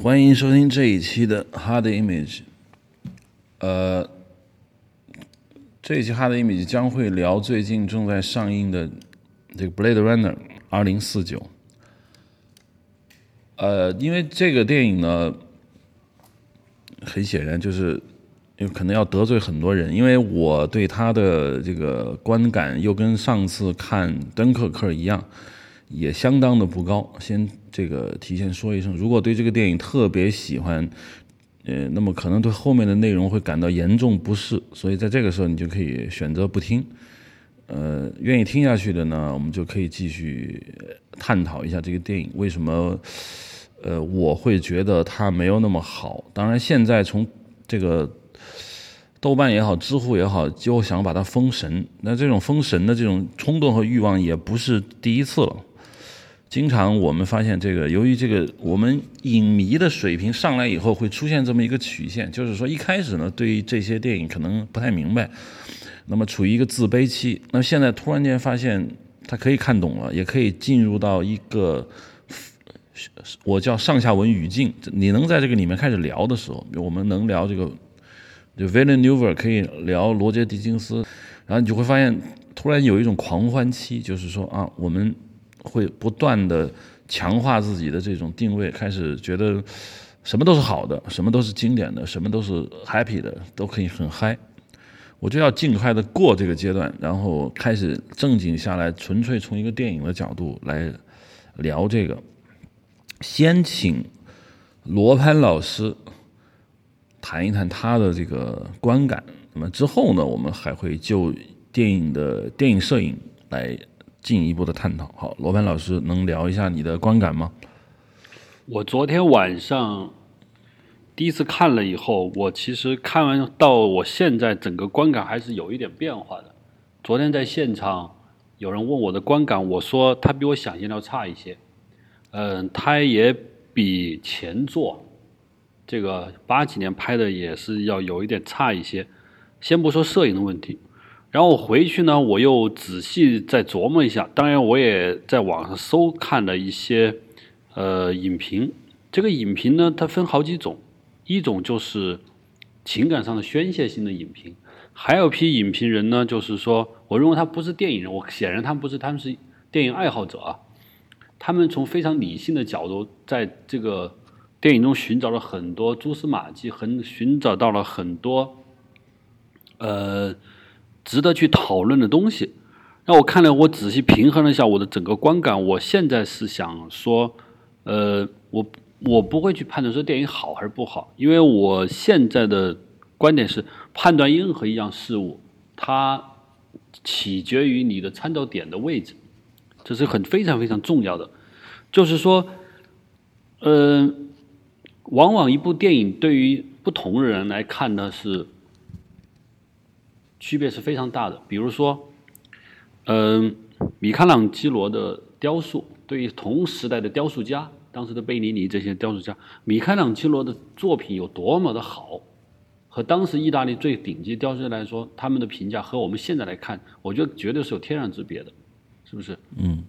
欢迎收听这一期的 Hard Image。呃，这一期 Hard Image 将会聊最近正在上映的这个《Blade Runner》二零四九。呃，因为这个电影呢，很显然就是有可能要得罪很多人，因为我对他的这个观感又跟上次看《敦刻克》一样，也相当的不高。先这个提前说一声，如果对这个电影特别喜欢，呃，那么可能对后面的内容会感到严重不适，所以在这个时候你就可以选择不听。呃，愿意听下去的呢，我们就可以继续探讨一下这个电影为什么，呃，我会觉得它没有那么好。当然，现在从这个豆瓣也好，知乎也好，就想把它封神。那这种封神的这种冲动和欲望也不是第一次了。经常我们发现，这个由于这个我们影迷的水平上来以后，会出现这么一个曲线，就是说一开始呢，对于这些电影可能不太明白，那么处于一个自卑期。那么现在突然间发现他可以看懂了，也可以进入到一个我叫上下文语境。你能在这个里面开始聊的时候，我们能聊这个，就 Villeneuve 可以聊罗杰·狄金斯，然后你就会发现，突然有一种狂欢期，就是说啊，我们。会不断的强化自己的这种定位，开始觉得什么都是好的，什么都是经典的，什么都是 happy 的，都可以很嗨。我就要尽快的过这个阶段，然后开始正经下来，纯粹从一个电影的角度来聊这个。先请罗潘老师谈一谈他的这个观感，那么之后呢，我们还会就电影的电影摄影来。进一步的探讨。好，罗盘老师能聊一下你的观感吗？我昨天晚上第一次看了以后，我其实看完到我现在整个观感还是有一点变化的。昨天在现场有人问我的观感，我说他比我想象的要差一些。嗯，他也比前作这个八几年拍的也是要有一点差一些。先不说摄影的问题。然后我回去呢，我又仔细再琢磨一下。当然，我也在网上搜看了一些呃影评。这个影评呢，它分好几种，一种就是情感上的宣泄性的影评，还有批影评人呢，就是说，我认为他不是电影人，我显然他们不是，他们是电影爱好者啊。他们从非常理性的角度，在这个电影中寻找了很多蛛丝马迹，很寻找到了很多呃。值得去讨论的东西，那我看了，我仔细平衡了一下我的整个观感。我现在是想说，呃，我我不会去判断说电影好还是不好，因为我现在的观点是，判断任何一样事物，它取决于你的参照点的位置，这是很非常非常重要的。就是说，呃，往往一部电影对于不同的人来看呢是。区别是非常大的。比如说，嗯，米开朗基罗的雕塑，对于同时代的雕塑家，当时的贝尼尼这些雕塑家，米开朗基罗的作品有多么的好，和当时意大利最顶级雕塑家来说，他们的评价和我们现在来看，我觉得绝对是有天壤之别的，是不是？嗯，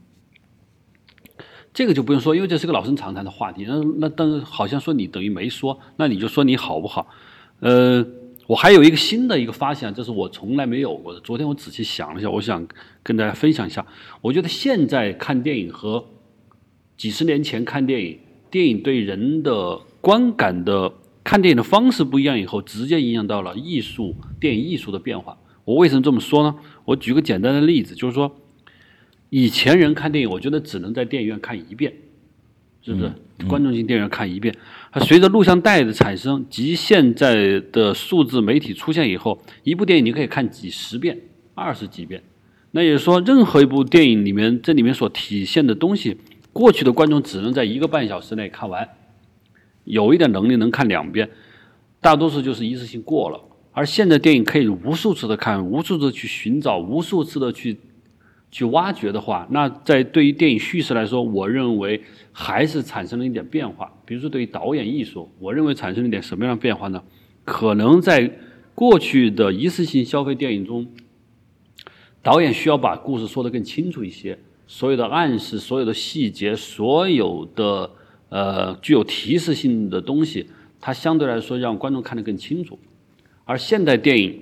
这个就不用说，因为这是个老生常谈的话题。那那但是好像说你等于没说，那你就说你好不好？呃。我还有一个新的一个发现，这是我从来没有过的。昨天我仔细想了一下，我想跟大家分享一下。我觉得现在看电影和几十年前看电影，电影对人的观感的看电影的方式不一样，以后直接影响到了艺术电影艺术的变化。我为什么这么说呢？我举个简单的例子，就是说，以前人看电影，我觉得只能在电影院看一遍。是不是观众进电影院看一遍？它随着录像带的产生及现在的数字媒体出现以后，一部电影你可以看几十遍、二十几遍。那也就是说，任何一部电影里面，这里面所体现的东西，过去的观众只能在一个半小时内看完，有一点能力能看两遍，大多数就是一次性过了。而现在电影可以无数次的看，无数次去寻找，无数次的去。去挖掘的话，那在对于电影叙事来说，我认为还是产生了一点变化。比如说，对于导演艺术，我认为产生了一点什么样的变化呢？可能在过去的一次性消费电影中，导演需要把故事说得更清楚一些，所有的暗示、所有的细节、所有的呃具有提示性的东西，它相对来说让观众看得更清楚。而现代电影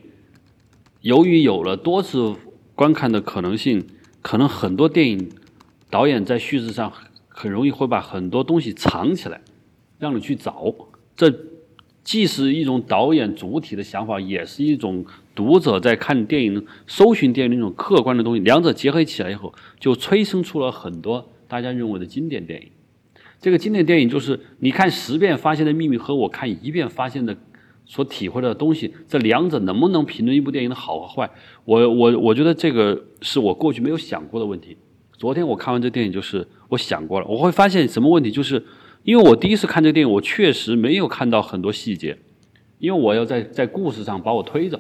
由于有了多次观看的可能性，可能很多电影导演在叙事上很容易会把很多东西藏起来，让你去找。这既是一种导演主体的想法，也是一种读者在看电影、搜寻电影的一种客观的东西。两者结合起来以后，就催生出了很多大家认为的经典电影。这个经典电影就是你看十遍发现的秘密和我看一遍发现的所体会的东西，这两者能不能评论一部电影的好和坏？我我我觉得这个是我过去没有想过的问题。昨天我看完这电影，就是我想过了，我会发现什么问题？就是因为我第一次看这个电影，我确实没有看到很多细节，因为我要在在故事上把我推着，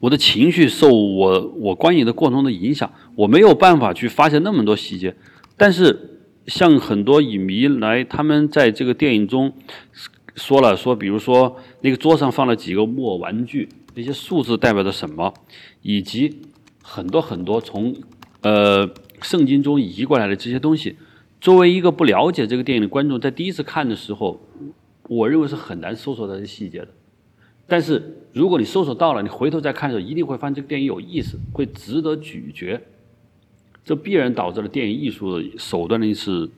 我的情绪受我我观影的过程的影响，我没有办法去发现那么多细节。但是像很多影迷来，他们在这个电影中说了说，比如说那个桌上放了几个木偶玩具，那些数字代表着什么，以及很多很多从呃圣经中移过来的这些东西。作为一个不了解这个电影的观众，在第一次看的时候，我认为是很难搜索到这些细节的。但是如果你搜索到了，你回头再看的时候，一定会发现这个电影有意思，会值得咀嚼。这必然导致了电影艺术的手段的一次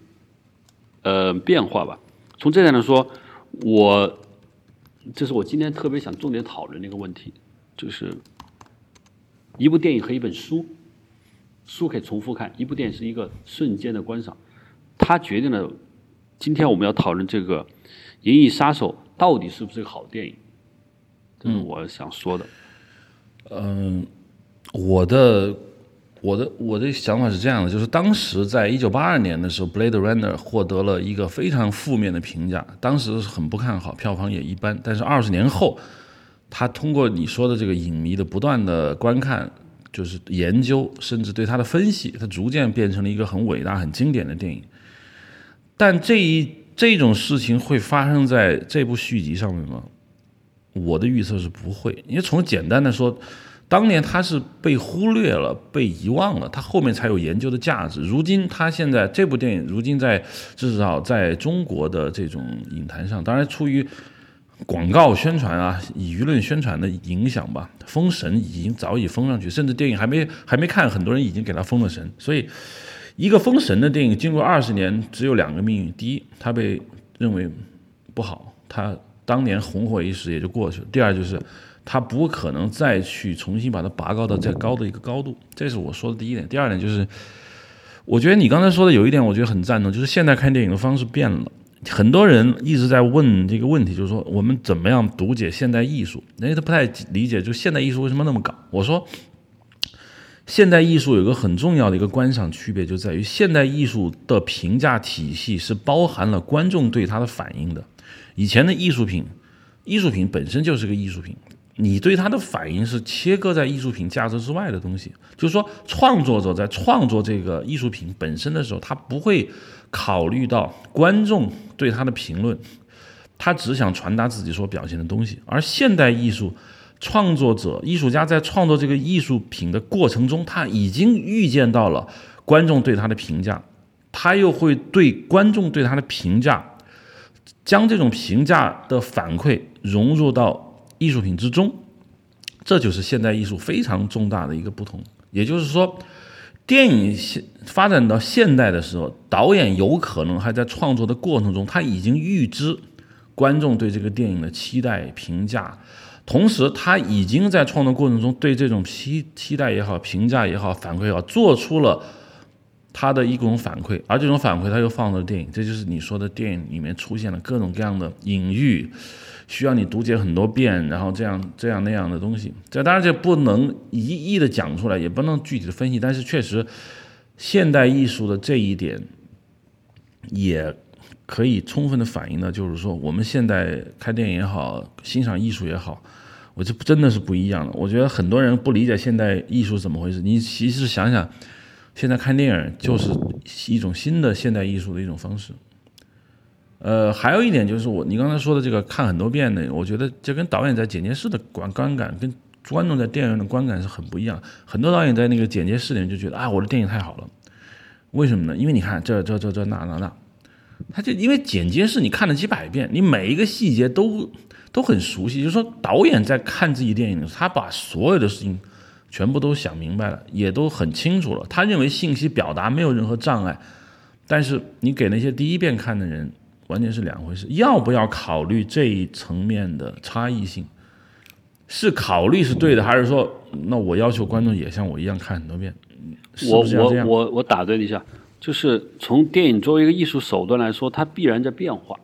呃变化吧。从这点来说，我这是我今天特别想重点讨论的一个问题，就是一部电影和一本书，书可以重复看，一部电影是一个瞬间的观赏。它决定了今天我们要讨论这个《银翼杀手》到底是不是个好电影，这是我想说的。嗯，我的我的我的想法是这样的，就是当时在一九八二年的时候，《Blade Runner》获得了一个非常负面的评价，当时很不看好，票房也一般。但是二十年后，他通过你说的这个影迷的不断的观看，就是研究，甚至对他的分析，它逐渐变成了一个很伟大、很经典的电影。但这一这种事情会发生在这部续集上面吗？我的预测是不会，因为从简单的说，当年它是被忽略了、被遗忘了，它后面才有研究的价值。如今，它现在这部电影，如今在至少在中国的这种影坛上，当然出于广告宣传啊、以舆论宣传的影响吧，封神已经早已封上去，甚至电影还没还没看，很多人已经给他封了神，所以。一个封神的电影，经过二十年，只有两个命运：第一，它被认为不好，它当年红火一时也就过去了；第二，就是它不可能再去重新把它拔高到再高的一个高度。这是我说的第一点。第二点就是，我觉得你刚才说的有一点，我觉得很赞同，就是现在看电影的方式变了。很多人一直在问这个问题，就是说我们怎么样读解现代艺术？人家他不太理解，就现代艺术为什么那么搞？我说。现代艺术有个很重要的一个观赏区别，就在于现代艺术的评价体系是包含了观众对它的反应的。以前的艺术品，艺术品本身就是个艺术品，你对它的反应是切割在艺术品价值之外的东西。就是说，创作者在创作这个艺术品本身的时候，他不会考虑到观众对他的评论，他只想传达自己所表现的东西。而现代艺术。创作者、艺术家在创作这个艺术品的过程中，他已经预见到了观众对他的评价，他又会对观众对他的评价，将这种评价的反馈融入到艺术品之中，这就是现代艺术非常重大的一个不同。也就是说，电影现发展到现代的时候，导演有可能还在创作的过程中，他已经预知观众对这个电影的期待评价。同时，他已经在创作过程中对这种期期待也好、评价也好、反馈也好，做出了他的一种反馈，而这种反馈他又放到电影，这就是你说的电影里面出现了各种各样的隐喻，需要你读解很多遍，然后这样这样那样的东西。这当然这不能一一的讲出来，也不能具体的分析，但是确实，现代艺术的这一点也。可以充分的反映呢，就是说我们现在看电影也好，欣赏艺术也好，我这真的是不一样的。我觉得很多人不理解现代艺术怎么回事。你其实想想，现在看电影就是一种新的现代艺术的一种方式。呃，还有一点就是我你刚才说的这个看很多遍的，我觉得这跟导演在剪接室的观观感，跟观众在电影院的观感是很不一样。很多导演在那个剪接室里面就觉得啊，我的电影太好了。为什么呢？因为你看这这这这那那那。他就因为剪接是你看了几百遍，你每一个细节都都很熟悉。就是说，导演在看自己电影的时候，他把所有的事情全部都想明白了，也都很清楚了。他认为信息表达没有任何障碍，但是你给那些第一遍看的人，完全是两回事。要不要考虑这一层面的差异性？是考虑是对的，还是说，那我要求观众也像我一样看很多遍？是我？我我我打断一下，就是从电影作为一个艺术手段来说，它必然在变化。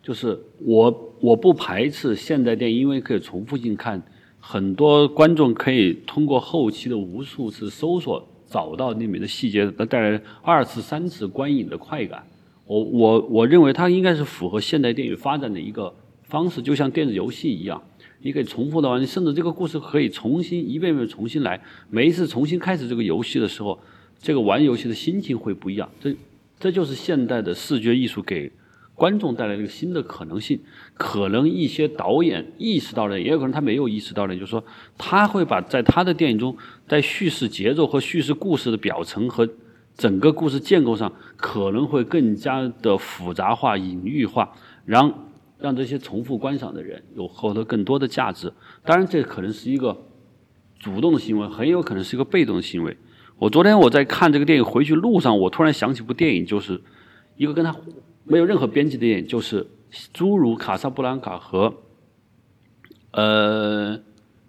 就是我我不排斥现代电影，因为可以重复性看，很多观众可以通过后期的无数次搜索找到里面的细节，那带来二次、三次观影的快感。我我我认为它应该是符合现代电影发展的一个方式，就像电子游戏一样，你可以重复的玩，甚至这个故事可以重新一遍遍重新来。每一次重新开始这个游戏的时候，这个玩游戏的心情会不一样。这这就是现代的视觉艺术给观众带来了一个新的可能性。可能一些导演意识到了，也有可能他没有意识到的，就是说他会把在他的电影中，在叙事节奏和叙事故事的表层和整个故事建构上，可能会更加的复杂化、隐喻化，让让这些重复观赏的人有获得更多的价值。当然，这可能是一个主动的行为，很有可能是一个被动的行为。我昨天我在看这个电影回去路上，我突然想起部电影，就是一个跟他没有任何边际的电影，就是诸如《卡萨布兰卡》和呃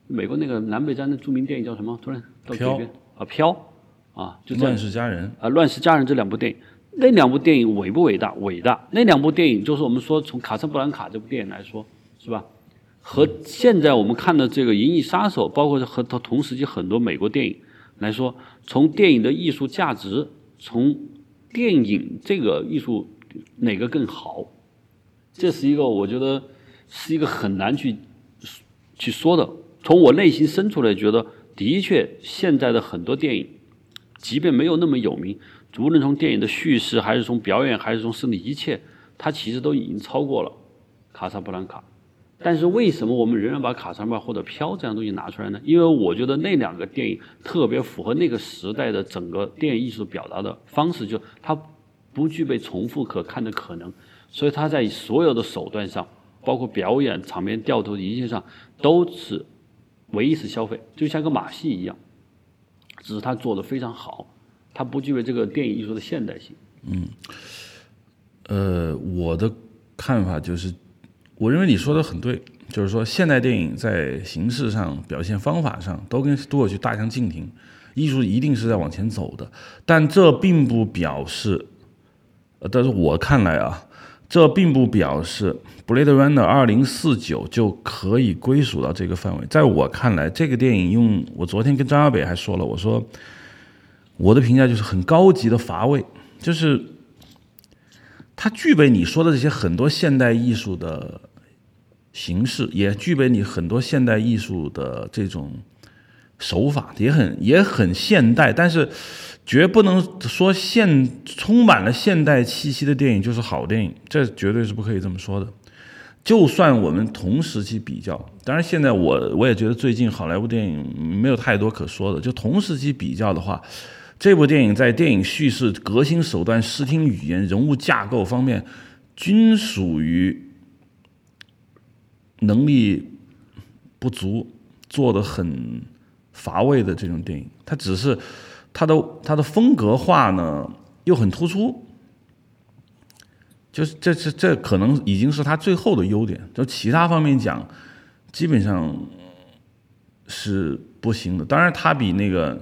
美国那个南北战争著名电影叫什么？突然到这边啊，飘啊，就乱世佳人，啊，《乱世佳人》这两部电影，那两部电影伟不伟大？伟大。那两部电影就是我们说从《卡萨布兰卡》这部电影来说，是吧？和现在我们看的这个《银翼杀手》，包括和同同时期很多美国电影来说，从电影的艺术价值，从电影这个艺术哪个更好？这是一个我觉得是一个很难去去说的。从我内心深处来觉得，的确现在的很多电影，即便没有那么有名，无论从电影的叙事，还是从表演，还是从甚至一切，它其实都已经超过了《卡萨布兰卡》。但是为什么我们仍然把《卡萨布兰卡》或者《飘》这样东西拿出来呢？因为我觉得那两个电影特别符合那个时代的整个电影艺术表达的方式，就它不具备重复可看的可能，所以他在所有的手段上，包括表演、场面调度一切上，都是唯一次消费，就像个马戏一样，只是他做的非常好，他不具备这个电影艺术的现代性。嗯呃，我的看法就是，我认为你说的很对，就是说现代电影在形式上、表现方法上都跟过去大相径庭，艺术一定是在往前走的，但这并不表示，呃，但是我看来啊，这并不表示《Blade Runner 二零四九》就可以归属到这个范围。在我看来，这个电影用我昨天跟张小北还说了，我说我的评价就是很高级的乏味，就是。它具备你说的这些很多现代艺术的形式，也具备你很多现代艺术的这种手法，也很也很现代，但是绝不能说现充满了现代气息的电影就是好电影，这绝对是不可以这么说的。就算我们同时期比较，当然现在我我也觉得最近好莱坞电影没有太多可说的，就同时期比较的话。这部电影在电影叙事、革新手段、视听语言、人物架构方面，均属于能力不足、做的很乏味的这种电影。它只是它的它的风格化呢又很突出，就是这这这可能已经是它最后的优点。就其他方面讲，基本上是不行的。当然，它比那个。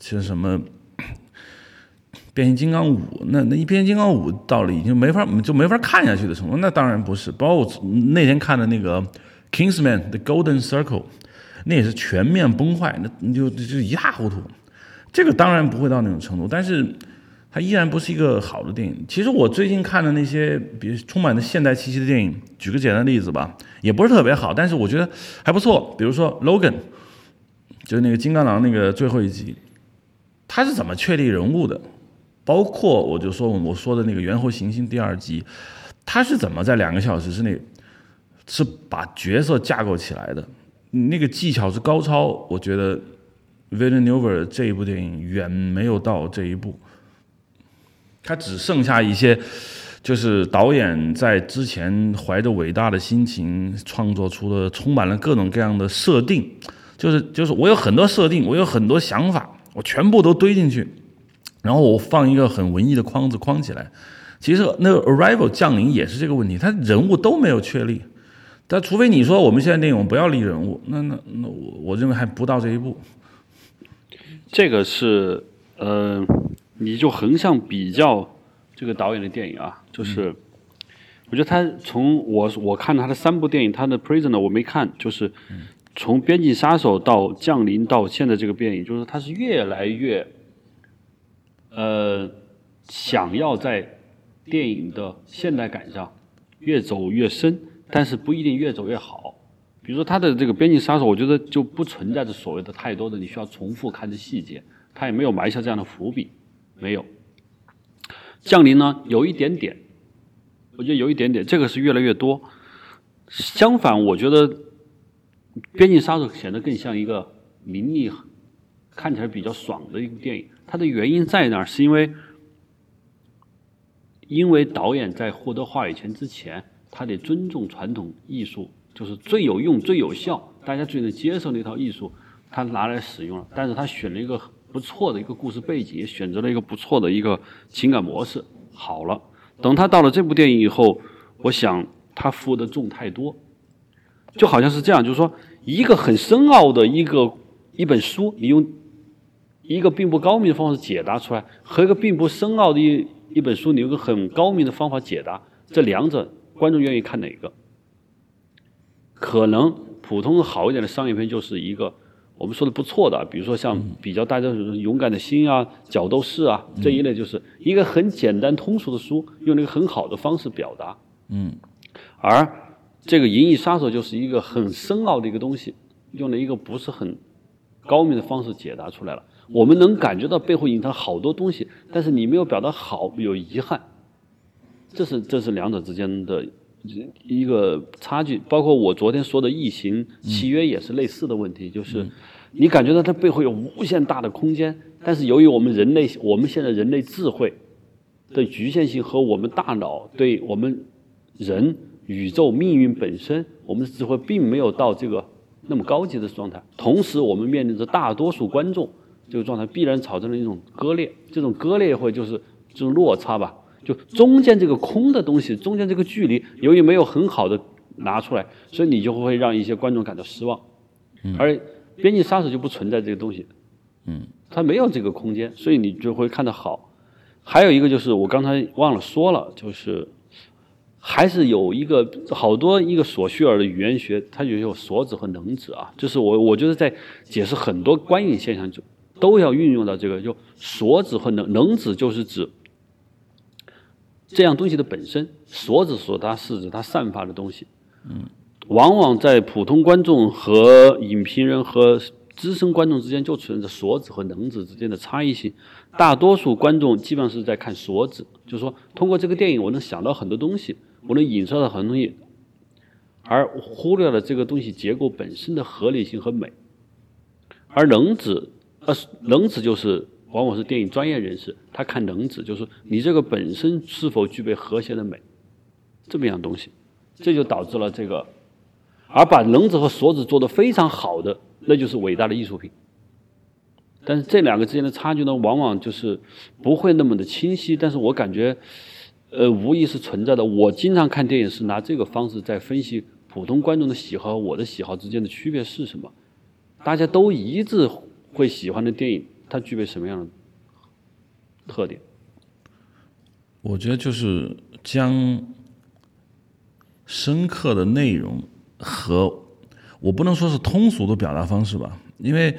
像什么变形金刚五，那那一变形金刚五到了已经没法就没法看下去的程度，那当然不是。包括我那天看的那个 Kingsman The Golden Circle，那也是全面崩坏，那你就就一塌糊涂。这个当然不会到那种程度，但是它依然不是一个好的电影。其实我最近看的那些，比如充满着现代气息的电影，举个简单的例子吧，也不是特别好，但是我觉得还不错。比如说 Logan，就是那个金刚狼那个最后一集。他是怎么确立人物的？包括我就说我说的那个《猿猴行星》第二集，他是怎么在两个小时之内是把角色架构起来的？那个技巧是高超，我觉得《Villeneuve》这一部电影远没有到这一步。它只剩下一些，就是导演在之前怀着伟大的心情创作出的，充满了各种各样的设定，就是就是我有很多设定，我有很多想法，我全部都堆进去，然后我放一个很文艺的框子框起来。其实那个 Arrival 降临也是这个问题，他人物都没有确立。但除非你说我们现在电影不要立人物，那那那我我认为还不到这一步。这个是呃，你就横向比较这个导演的电影啊，就是我觉得他从我我看他的三部电影，他的 Prisoner 我没看，就是从边境杀手到降临到现在这个电影，就是他是越来越呃想要在电影的现代感上越走越深。但是不一定越走越好。比如说他的这个边境杀手，我觉得就不存在着所谓的太多的你需要重复看的细节，他也没有埋下这样的伏笔，没有。降临呢，有一点点，我觉得有一点点，这个是越来越多。相反，我觉得边境杀手显得更像一个名利，看起来比较爽的一部电影。它的原因在哪儿？是因为因为导演在获得话语权之前。他得尊重传统艺术，就是最有用、最有效，大家最能接受那套艺术，他拿来使用了。但是他选了一个不错的一个故事背景，也选择了一个不错的一个情感模式。好了，等他到了这部电影以后，我想他负的重太多，就好像是这样，就是说一个很深奥的一个一本书，你用一个并不高明的方式解答出来，和一个并不深奥的一一本书，你用个很高明的方法解答，这两者。观众愿意看哪个？可能普通好一点的商业片就是一个我们说的不错的，比如说像比较大家勇敢的心啊、角斗士啊这一类，就是一个很简单通俗的书，用了一个很好的方式表达。嗯。而这个《银翼杀手》就是一个很深奥的一个东西，用了一个不是很高明的方式解答出来了。我们能感觉到背后隐藏好多东西，但是你没有表达好，有遗憾。这是这是两者之间的一个差距，包括我昨天说的异形契约也是类似的问题，就是你感觉到它背后有无限大的空间，但是由于我们人类我们现在人类智慧的局限性和我们大脑对我们人宇宙命运本身，我们的智慧并没有到这个那么高级的状态，同时我们面临着大多数观众这个状态，必然产生了一种割裂，这种割裂会就是这种落差吧。就中间这个空的东西，中间这个距离，由于没有很好的拿出来，所以你就会让一些观众感到失望。而《边境杀手》就不存在这个东西，嗯，它没有这个空间，所以你就会看得好。还有一个就是我刚才忘了说了，就是还是有一个好多一个索绪尔的语言学，它也有锁子和能指啊。就是我我觉得在解释很多观影现象就都要运用到这个，就锁子和能能指就是指。这样东西的本身，所指所它是指它散发的东西。嗯，往往在普通观众和影评人和资深观众之间就存在着所指和能指之间的差异性。大多数观众基本上是在看所指，就是说通过这个电影我能想到很多东西，我能影射到很多东西，而忽略了这个东西结构本身的合理性和美。而能指，呃，能指就是。往往是电影专业人士，他看能指，就是你这个本身是否具备和谐的美，这么样东西，这就导致了这个，而把能指和所指做得非常好的，那就是伟大的艺术品。但是这两个之间的差距呢，往往就是不会那么的清晰。但是我感觉，呃，无疑是存在的。我经常看电影是拿这个方式在分析普通观众的喜好和我的喜好之间的区别是什么。大家都一致会喜欢的电影。它具备什么样的特点？我觉得就是将深刻的内容和我不能说是通俗的表达方式吧，因为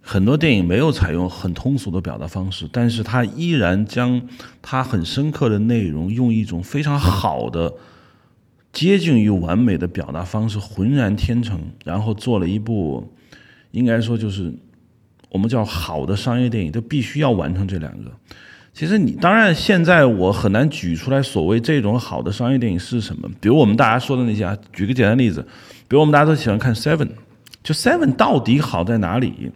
很多电影没有采用很通俗的表达方式，但是它依然将它很深刻的内容用一种非常好的、接近于完美的表达方式浑然天成，然后做了一部，应该说就是。我们叫好的商业电影，就必须要完成这两个。其实你当然现在我很难举出来所谓这种好的商业电影是什么。比如我们大家说的那些啊，举个简单例子，比如我们大家都喜欢看 Seven，就 Seven 到底好在哪里？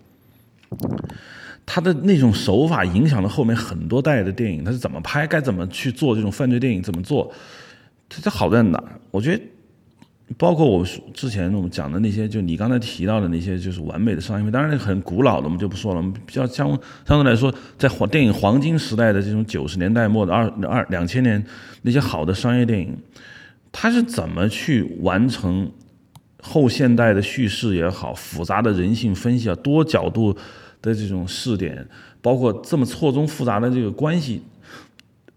他的那种手法影响了后面很多代的电影，他是怎么拍，该怎么去做这种犯罪电影，怎么做，它好在哪？我觉得。包括我之前我们讲的那些，就你刚才提到的那些，就是完美的商业片，当然很古老的，我们就不说了。我们比较相相对来说，在黄电影黄金时代的这种九十年代末的二二两千年那些好的商业电影，它是怎么去完成后现代的叙事也好，复杂的人性分析啊，多角度的这种试点，包括这么错综复杂的这个关系。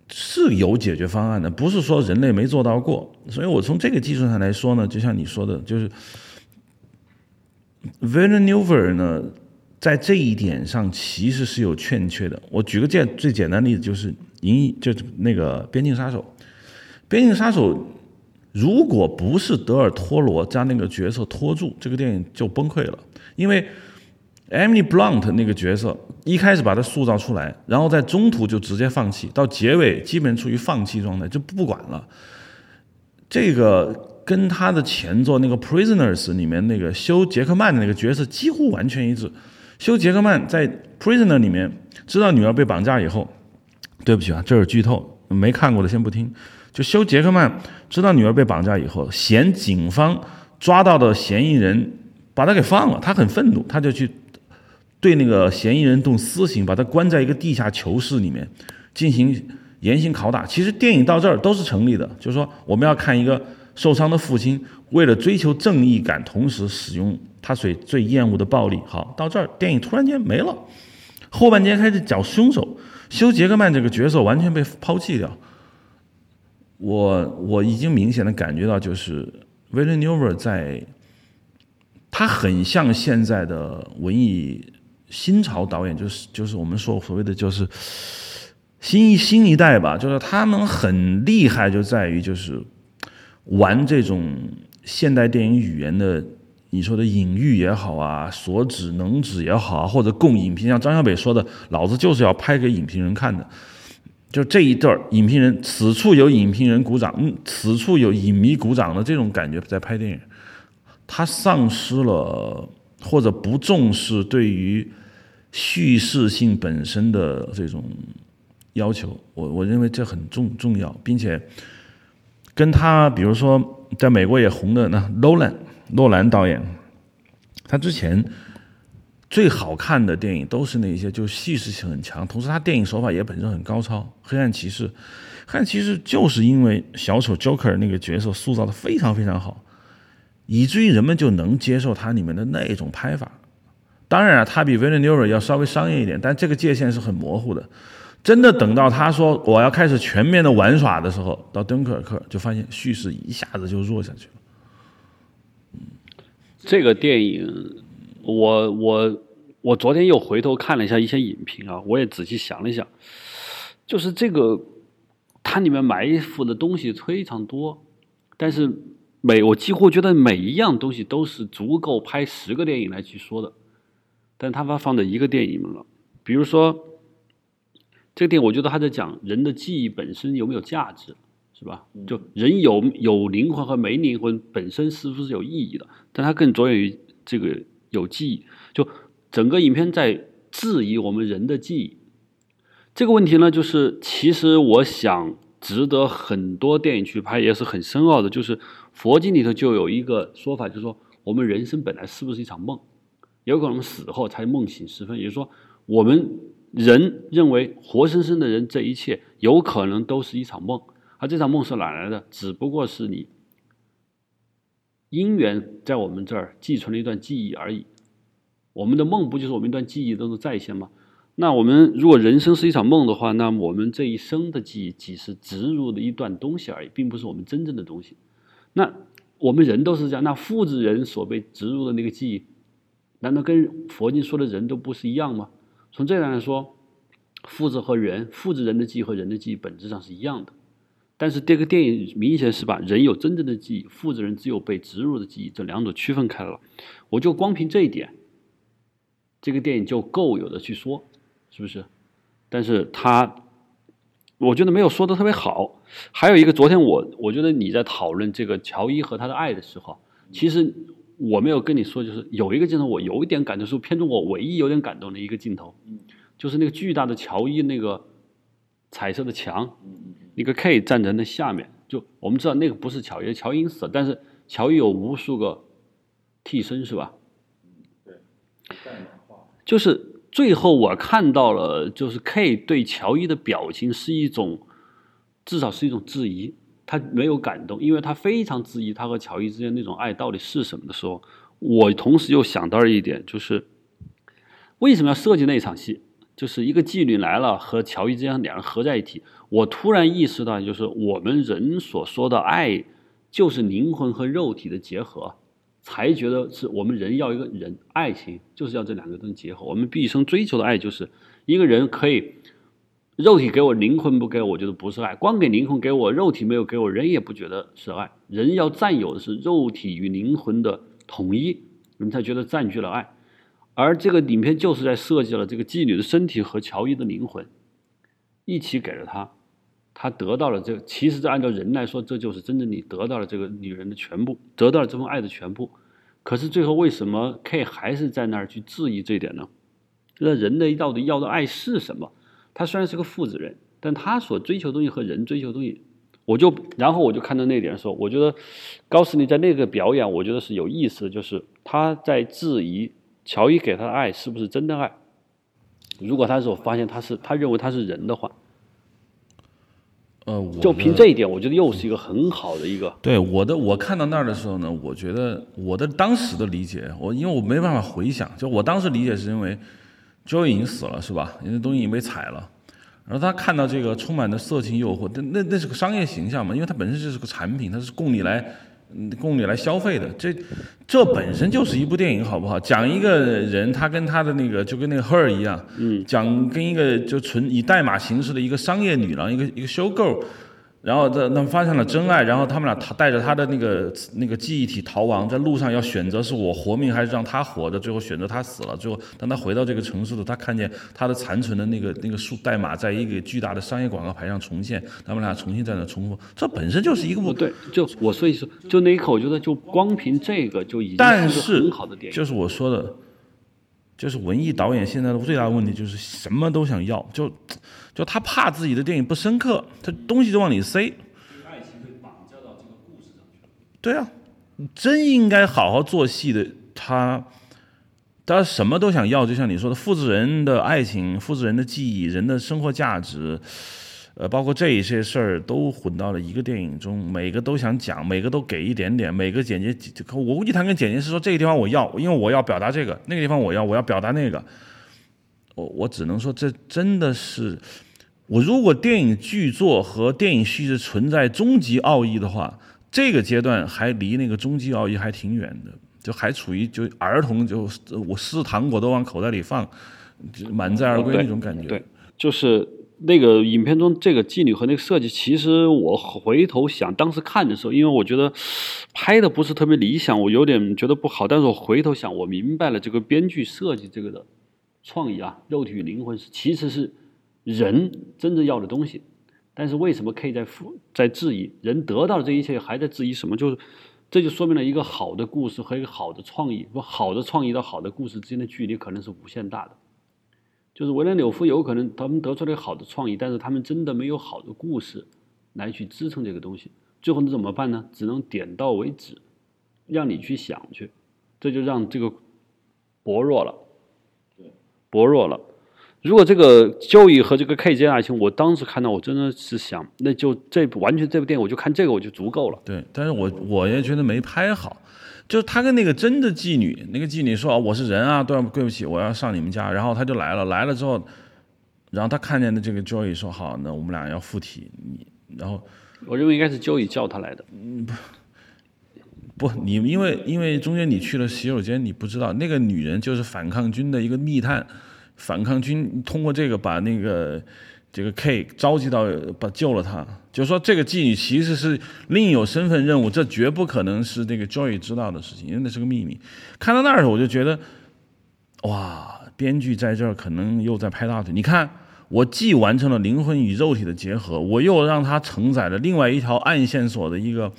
是有解决方案的，不是说人类没做到过。所以我从这个技术上来说呢，就像你说的，就是 v i l l e n e u v e r 呢，在这一点上其实是有欠缺的。我举个简最简单的例子，就是《银翼》，就那个《边境杀手》。《边境杀手》如果不是德尔托罗将那个角色拖住，这个电影就崩溃了，因为。Emily Blunt 那个角色一开始把他塑造出来，然后在中途就直接放弃，到结尾基本处于放弃状态，就不管了。这个跟他的前作那个 Prisoners 里面那个休杰克曼的那个角色几乎完全一致。休杰克曼在 Prisoner 里面知道女儿被绑架以后，对不起啊，这是剧透，没看过的先不听。就休杰克曼知道女儿被绑架以后，嫌警方抓到的嫌疑人把他给放了，他很愤怒，他就去。对那个嫌疑人动私刑，把他关在一个地下囚室里面进行严刑拷打。其实电影到这儿都是成立的，就是说我们要看一个受伤的父亲为了追求正义感，同时使用他最最厌恶的暴力。好，到这儿电影突然间没了，后半截开始找凶手，休·杰克曼这个角色完全被抛弃掉。我我已经明显的感觉到，就是维伦纽瓦在，他很像现在的文艺。新潮导演就是就是我们说所谓的就是新一新一代吧，就是他们很厉害，就在于就是玩这种现代电影语言的，你说的隐喻也好啊，所指能指也好啊，或者供影评，像张小北说的，老子就是要拍给影评人看的，就这一对儿影评人，此处有影评人鼓掌，嗯，此处有影迷鼓掌的这种感觉在拍电影，他丧失了。或者不重视对于叙事性本身的这种要求，我我认为这很重重要，并且跟他比如说在美国也红的那诺兰诺兰导演，他之前最好看的电影都是那些就叙事性很强，同时他电影手法也本身很高超，《黑暗骑士》《黑暗骑士》就是因为小丑 Joker 那个角色塑造的非常非常好。以至于人们就能接受它里面的那种拍法。当然啊，它比《v i l l a n e u r 要稍微商业一点，但这个界限是很模糊的。真的等到他说我要开始全面的玩耍的时候，到敦刻尔克就发现叙事一下子就弱下去了。这个电影，我我我昨天又回头看了一下一些影评啊，我也仔细想了想，就是这个它里面埋伏的东西非常多，但是。每我几乎觉得每一样东西都是足够拍十个电影来去说的，但他把放在一个电影了。比如说，这个电影我觉得他在讲人的记忆本身有没有价值，是吧？就人有有灵魂和没灵魂本身是不是有意义的？但他更着眼于这个有记忆。就整个影片在质疑我们人的记忆这个问题呢，就是其实我想值得很多电影去拍，也是很深奥的，就是。佛经里头就有一个说法，就是说我们人生本来是不是一场梦？有可能死后才梦醒时分，也就是说，我们人认为活生生的人这一切有可能都是一场梦，而这场梦是哪来的？只不过是你因缘在我们这儿寄存了一段记忆而已。我们的梦不就是我们一段记忆都是在线吗？那我们如果人生是一场梦的话，那我们这一生的记忆只是植入的一段东西而已，并不是我们真正的东西。那我们人都是这样，那复制人所被植入的那个记忆，难道跟佛经说的人都不是一样吗？从这点来说，复制和人复制人的记忆和人的记忆本质上是一样的。但是这个电影明显是把人有真正的记忆，复制人只有被植入的记忆这两种区分开了。我就光凭这一点，这个电影就够有的去说，是不是？但是他。我觉得没有说的特别好。还有一个，昨天我我觉得你在讨论这个乔伊和他的爱的时候，其实我没有跟你说，就是有一个镜头我有一点感动，是片中我唯一有点感动的一个镜头。就是那个巨大的乔伊那个彩色的墙，那个 K 站在那下面，就我们知道那个不是乔伊，乔伊死了，但是乔伊有无数个替身，是吧？对就是最后我看到了，就是 K 对乔伊的表情是一种，至少是一种质疑，他没有感动，因为他非常质疑他和乔伊之间那种爱到底是什么的时候，我同时又想到了一点，就是为什么要设计那场戏？就是一个妓女来了，和乔伊之间两人合在一起，我突然意识到，就是我们人所说的爱，就是灵魂和肉体的结合。才觉得是我们人要一个人爱情，就是要这两个东西结合。我们毕生追求的爱，就是一个人可以肉体给我，灵魂不给我，我觉得不是爱。光给灵魂给我，肉体没有给我，人也不觉得是爱。人要占有的是肉体与灵魂的统一，人才觉得占据了爱。而这个影片就是在设计了这个妓女的身体和乔伊的灵魂一起给了他。他得到了这个，其实这按照人来说，这就是真正你得到了这个女人的全部，得到了这份爱的全部。可是最后为什么 K 还是在那儿去质疑这一点呢？那人类到底要的爱是什么？他虽然是个父子人，但他所追求东西和人追求东西，我就然后我就看到那点的时候，我觉得高斯尼在那个表演，我觉得是有意思的，就是他在质疑乔伊给他的爱是不是真的爱。如果他是我发现他是他认为他是人的话。呃，我就凭这一点，我觉得又是一个很好的一个。对我的，我看到那儿的时候呢，我觉得我的当时的理解，我因为我没办法回想，就我当时理解是因为 Joey 已经死了，是吧？因为东西已经被踩了，然后他看到这个充满的色情诱惑，那那那是个商业形象嘛？因为它本身就是个产品，它是供你来。供你来消费的，这这本身就是一部电影，好不好？讲一个人，他跟他的那个，就跟那个 Her 一样，嗯，讲跟一个就纯以代码形式的一个商业女郎，一个一个 show girl。然后他他们发现了真爱，然后他们俩他带着他的那个那个记忆体逃亡，在路上要选择是我活命还是让他活着，最后选择他死了。最后当他回到这个城市的，他看见他的残存的那个那个数代码在一个巨大的商业广告牌上重现，他们俩重新在那重复。这本身就是一个不对，就我所以说，就那一刻，我觉得就光凭这个就已经是很好的电影。就是我说的，就是文艺导演现在的最大的问题就是什么都想要，就。就他怕自己的电影不深刻，他东西就往里塞。爱情被绑架到这个故事上去了。对啊，真应该好好做戏的他，他什么都想要，就像你说的，复制人的爱情、复制人的记忆、人的生活价值，呃，包括这一些事儿都混到了一个电影中，每个都想讲，每个都给一点点，每个剪辑，我估计他跟剪辑师说这个地方我要，因为我要表达这个，那个地方我要，我要表达那个。我我只能说，这真的是。我如果电影剧作和电影叙事存在终极奥义的话，这个阶段还离那个终极奥义还挺远的，就还处于就儿童就我撕糖果都往口袋里放，满载而归那种感觉。对，就是那个影片中这个妓女和那个设计，其实我回头想，当时看的时候，因为我觉得拍的不是特别理想，我有点觉得不好。但是我回头想，我明白了这个编剧设计这个的创意啊，肉体与灵魂是其实是。人真正要的东西，但是为什么 K 在在质疑？人得到的这一切还在质疑什么？就是这就说明了一个好的故事和一个好的创意，不好的创意到好的故事之间的距离可能是无限大的。就是维伦纽夫有可能他们得出来好的创意，但是他们真的没有好的故事来去支撑这个东西。最后你怎么办呢？只能点到为止，让你去想去，这就让这个薄弱了，薄弱了。如果这个 Joey 和这个 K 之间爱情，我当时看到，我真的是想，那就这完全这部电影，我就看这个我就足够了。对，但是我我也觉得没拍好，就是他跟那个真的妓女，那个妓女说我是人啊，对对不起，我要上你们家，然后他就来了，来了之后，然后他看见的这个 Joey 说好，那我们俩要附体，你，然后我认为应该是 Joey 叫他来的。嗯，不，不，你因为因为中间你去了洗手间，你不知道那个女人就是反抗军的一个密探。反抗军通过这个把那个这个 K 召集到，把救了他。就说，这个妓女其实是另有身份任务，这绝不可能是那个 Joy 知道的事情，因为那是个秘密。看到那儿，我就觉得，哇，编剧在这儿可能又在拍大腿。你看，我既完成了灵魂与肉体的结合，我又让它承载了另外一条暗线索的一个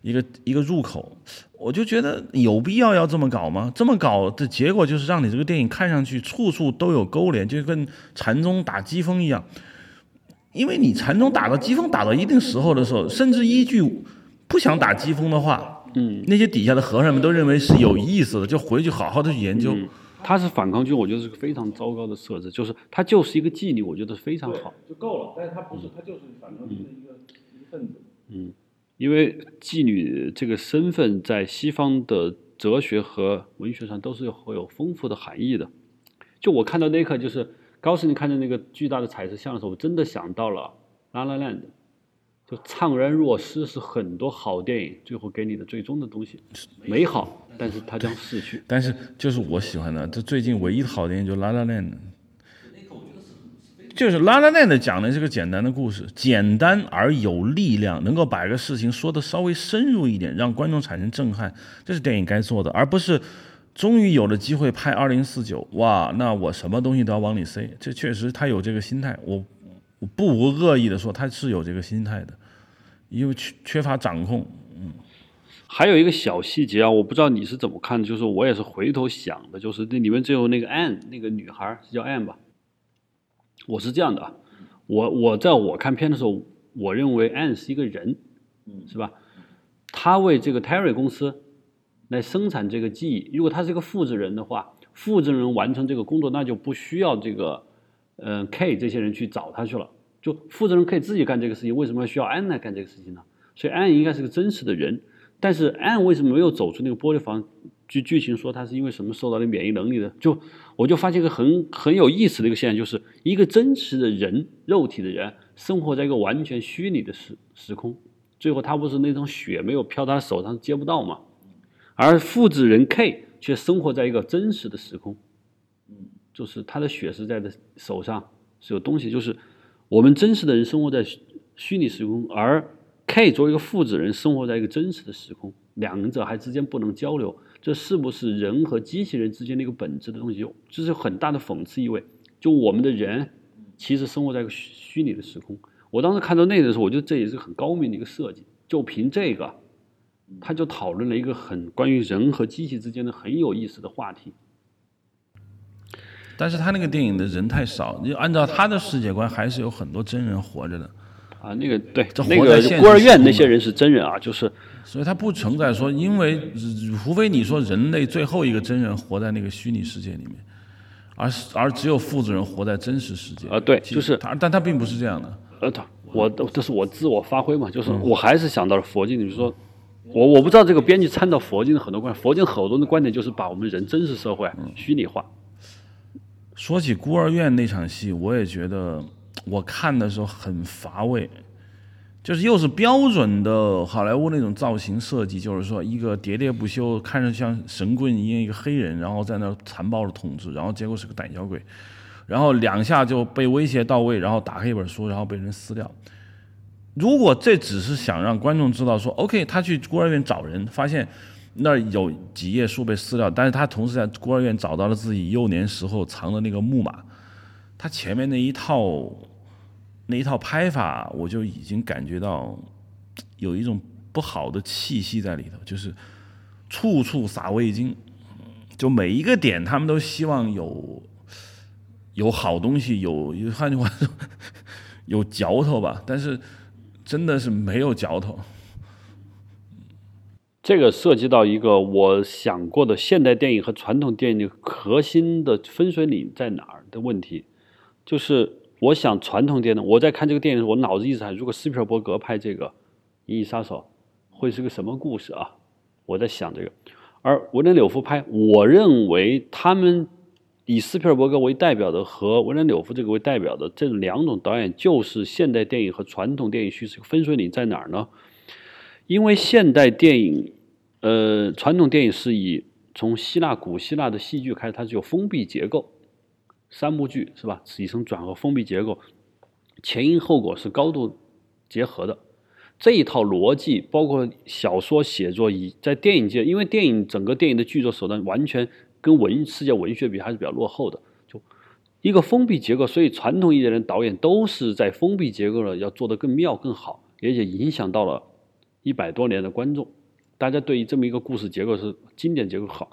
一个一个入口，我就觉得有必要要这么搞吗？这么搞的结果就是让你这个电影看上去处处都有勾连，就跟禅宗打机锋一样。因为你禅宗打到机锋打到一定时候的时候，甚至一句不想打机锋的话，嗯，那些底下的和尚们都认为是有意思的，就回去好好的去研究。嗯，他是反抗军，我觉得是个非常糟糕的设置，就是他就是一个妓女，我觉得非常好。就够了。但是他不是，他就是反抗军的一个一份子。嗯，因为妓女这个身份在西方的哲学和文学上都是有会有丰富的含义的。就我看到那一刻，就是高司令看着那个巨大的彩色像的时候，我真的想到了《La La Land》，就怅然若失是很多好电影最后给你的最终的东西，美好，但是它将逝去。但是就是我喜欢的，这最近唯一的好电影就《拉拉链》。就是《La La Land 讲的是个简单的故事，简单而有力量，能够把一个事情说的稍微深入一点，让观众产生震撼，这是电影该做的，而不是终于有了机会拍二零四九，哇，那我什么东西都要往里塞。这确实他有这个心态，我我不无恶意的说他是有这个心态的，因为缺缺乏掌控。嗯还有一个小细节啊，我不知道你是怎么看的，就是我也是回头想的，就是那里面只有那个 Anne 那个女孩是叫 Anne 吧？我是这样的啊，我我在我看片的时候，我认为 Anne 是一个人，嗯是吧？他为这个 Terry 公司来生产这个记忆，如果他是一个复制人的话，复制人完成这个工作，那就不需要这个、呃 K 这些人去找他去了，就复制人可以自己干这个事情，为什么需要 N 来干这个事情呢？所以 N 应该是个真实的人，但是 N 为什么没有走出那个玻璃房？剧剧情说他是因为什么受到了免疫能力的？就我就发现一个很很有意思的一个现象，就是一个真实的人，肉体的人，生活在一个完全虚拟的时时空，最后他不是那种血没有飘到他手上接不到吗？而复制人 K 却生活在一个真实的时空，就是他的血是在的手上是有东西，就是我们真实的人生活在虚拟时空，而 K 作为一个复制人生活在一个真实的时空，两者还之间不能交流，这是不是人和机器人之间的一个本质的东西？这是很大的讽刺意味。就我们的人其实生活在一个虚虚拟的时空。我当时看到那个的时候，我觉得这也是很高明的一个设计。就凭这个，他就讨论了一个很关于人和机器之间的很有意思的话题。但是他那个电影的人太少，就按照他的世界观，还是有很多真人活着的，啊，那个对这，那个孤儿院那些人是真人啊，就是所以他不存在说，因为除非你说人类最后一个真人活在那个虚拟世界里面，而而只有复制人活在真实世界啊对就是他，但他并不是这样的。呃，他我这是我自我发挥嘛，嗯就是我还是想到了佛经里面说，我我不知道这个编辑参照佛经的很多观点，佛经很多的观点就是把我们人真实社会虚拟化。说起孤儿院那场戏，我也觉得我看的时候很乏味，就是又是标准的好莱坞那种造型设计，就是说一个喋喋不休，看着像神棍一样一个黑人，然后在那残暴的统治，然后结果是个胆小鬼，然后两下就被威胁到位，然后打开一本书，然后被人撕掉。如果这只是想让观众知道说，OK，他去孤儿院找人，发现那儿有几页书被撕掉，但是他同时在孤儿院找到了自己幼年时候藏的那个木马，他前面那一套那一套拍法，我就已经感觉到有一种不好的气息在里头，就是处处撒味精，就每一个点他们都希望有有好东西，有有换句话说有嚼头吧，但是真的是没有嚼头。这个涉及到一个我想过的现代电影和传统电影核心的分水岭在哪儿的问题，就是我想传统电影，我在看这个电影时，我脑子一直想，如果斯皮尔伯格拍这个《银翼杀手》，会是个什么故事啊？我在想这个，而维伦纽夫拍，我认为他们以斯皮尔伯格为代表的和维伦纽夫这个为代表的这两种导演，就是现代电影和传统电影叙事分水岭在哪儿呢？因为现代电影，呃，传统电影是以从希腊古希腊的戏剧开始，它是有封闭结构，三部剧是吧？起承转合封闭结构，前因后果是高度结合的。这一套逻辑，包括小说写作以在电影界，因为电影整个电影的剧作手段完全跟文世界文学比还是比较落后的，就一个封闭结构，所以传统意义的导演都是在封闭结构了要做得更妙更好，而且影响到了一百多年的观众，大家对于这么一个故事结构是经典结构好。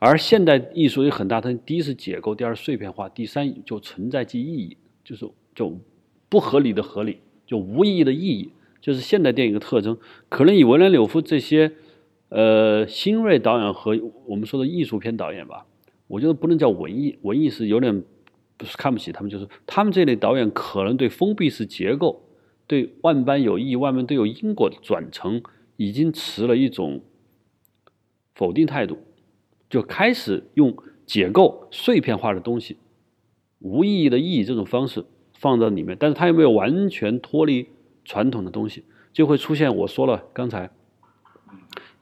而现代艺术有很大，的第一是解构，第二碎片化，第三就存在即意义，就是就不合理的合理，就无意义的意义，就是现代电影的特征。可能以维伦纽夫这些呃新锐导演和我们说的艺术片导演吧，我觉得不能叫文艺，文艺是有点不是看不起他们，就是他们这类导演可能对封闭式结构、对万般有意义万般都有因果的转成，已经持了一种否定态度。就开始用解构碎片化的东西、无意义的意义这种方式放到里面，但是他又没有完全脱离传统的东西，就会出现我说了刚才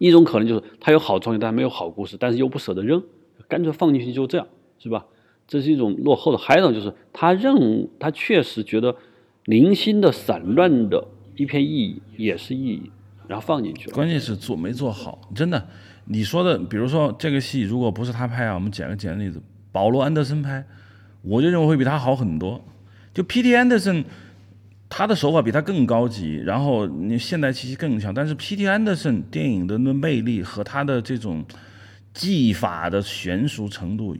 一种可能就是他有好创意，但没有好故事，但是又不舍得扔，干脆放进去就这样，是吧？这是一种落后的。还有一种就是他认他确实觉得零星的散乱的一片意义也是意义，然后放进去了。关键是做没做好，真的。你说的，比如说这个戏，如果不是他拍啊，我们捡个简单例子，保罗安德森拍，我就认为会比他好很多。就 P.T. 安德森，他的手法比他更高级，然后你现代气息更强。但是 P.T. Anderson 电影的那魅力和他的这种技法的娴熟程度，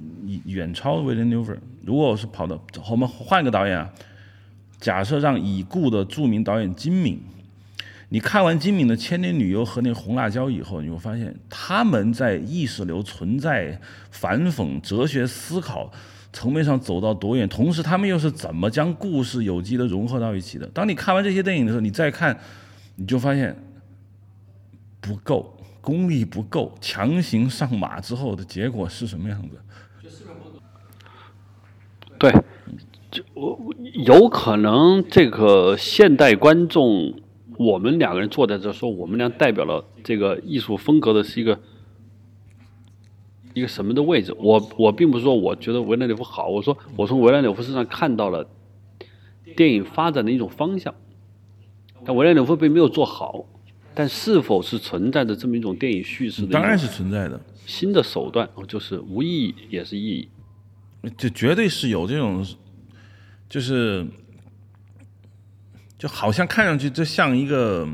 远超威廉纽夫。如果我是跑到，我们换个导演啊，假设让已故的著名导演金敏。你看完金敏的《千年女优》和那《红辣椒》以后，你会发现他们在意识流、存在、反讽、哲学思考层面上走到多远，同时他们又是怎么将故事有机的融合到一起的？当你看完这些电影的时候，你再看，你就发现不够，功力不够，强行上马之后的结果是什么样子？对，就我有可能这个现代观众。我们两个人坐在这说，我们俩代表了这个艺术风格的是一个一个什么的位置？我我并不是说我觉得维兰纽夫好，我说我从维兰纽夫身上看到了电影发展的一种方向。但维兰纽夫并没有做好，但是否是存在着这么一种电影叙事的？当然是存在的。新的手段，就是无意义也是意义。这绝对是有这种，就是。就好像看上去这像一个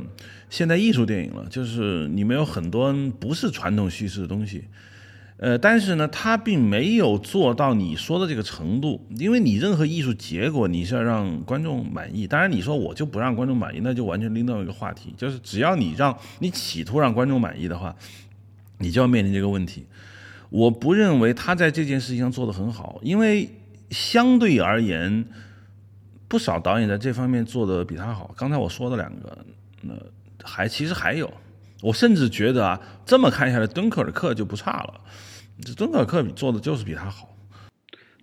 现代艺术电影了，就是里面有很多不是传统叙事的东西，呃，但是呢，他并没有做到你说的这个程度，因为你任何艺术结果你是要让观众满意，当然你说我就不让观众满意，那就完全另到一个话题，就是只要你让你企图让观众满意的话，你就要面临这个问题。我不认为他在这件事情上做得很好，因为相对而言。不少导演在这方面做的比他好。刚才我说的两个，那还其实还有，我甚至觉得啊，这么看下来，敦刻尔克就不差了。这敦刻尔克做的就是比他好。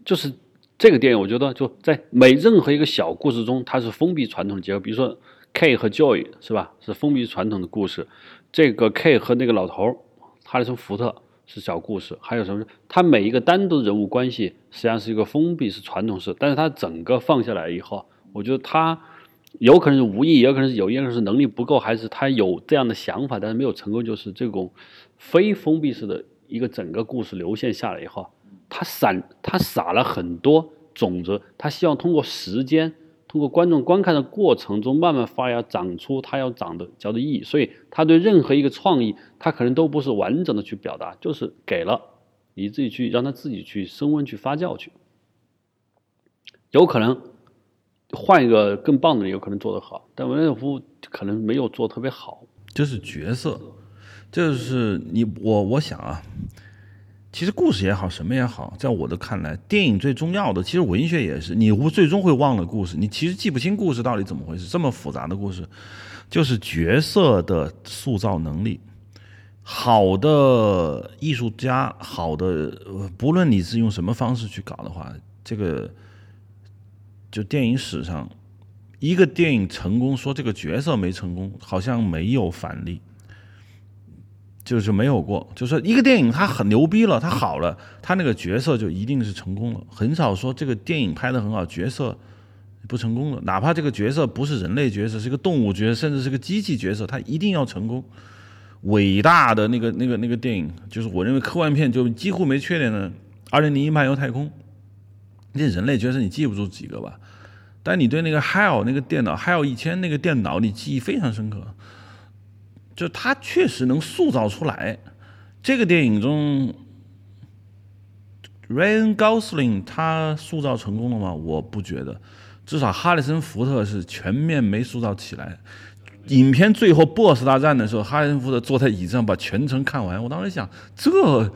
就是这个电影，我觉得就在每任何一个小故事中，它是封闭传统的结构。比如说 K 和 Joy 是吧？是封闭传统的故事。这个 K 和那个老头哈里森福特。是小故事，还有什么？它每一个单独人物关系实际上是一个封闭，是传统式。但是它整个放下来以后，我觉得它有可能是无意，也有可能是有意，可能是能力不够，还是他有这样的想法，但是没有成功。就是这种非封闭式的一个整个故事流线下来以后，他散，他撒了很多种子，他希望通过时间。通过观众观看的过程中，慢慢发芽，长出他要长的叫做意义。所以，他对任何一个创意，他可能都不是完整的去表达，就是给了你自己去让他自己去升温、去发酵去。有可能换一个更棒的人，有可能做得好，但文尔夫可能没有做特别好。就是角色，就是你我我想啊。其实故事也好，什么也好，在我的看来，电影最重要的，其实文学也是，你最终会忘了故事，你其实记不清故事到底怎么回事。这么复杂的故事，就是角色的塑造能力。好的艺术家，好的，不论你是用什么方式去搞的话，这个就电影史上，一个电影成功，说这个角色没成功，好像没有反例。就是没有过，就说一个电影它很牛逼了，它好了，它那个角色就一定是成功了。很少说这个电影拍的很好，角色不成功了。哪怕这个角色不是人类角色，是个动物角色，甚至是个机器角色，它一定要成功。伟大的那个那个那个电影，就是我认为科幻片就几乎没缺点的《二零零一漫游太空》。那人类角色你记不住几个吧？但你对那个 HAL 那个电脑 HAL 一千那个电脑你记忆非常深刻。就他确实能塑造出来。这个电影中，Ryan Gosling 他塑造成功了吗？我不觉得，至少哈里森福特是全面没塑造起来。影片最后 BOSS 大战的时候，哈里森福特坐在椅子上把全程看完。我当时想，这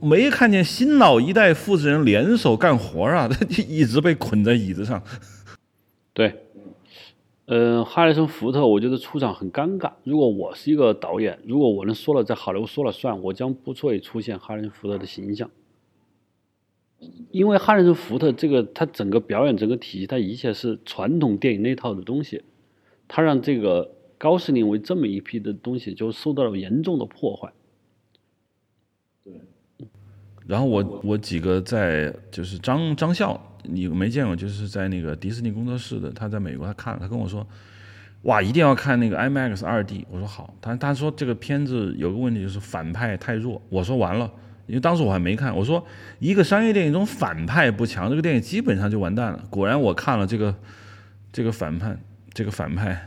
没看见新老一代复制人联手干活啊，他就一直被捆在椅子上。对。嗯，哈里森福特，我觉得出场很尴尬。如果我是一个导演，如果我能说了在好莱坞说了算，我将不会出现哈里森福特的形象，因为哈里森福特这个他整个表演整个体系，他一切是传统电影那套的东西，他让这个高斯林为这么一批的东西就受到了严重的破坏。对，然后我我几个在就是张张笑。你没见过，就是在那个迪士尼工作室的，他在美国，他看了，他跟我说，哇，一定要看那个 IMAX 二 D。我说好，他他说这个片子有个问题就是反派太弱。我说完了，因为当时我还没看。我说一个商业电影中反派不强，这个电影基本上就完蛋了。果然我看了这个这个反派，这个反派，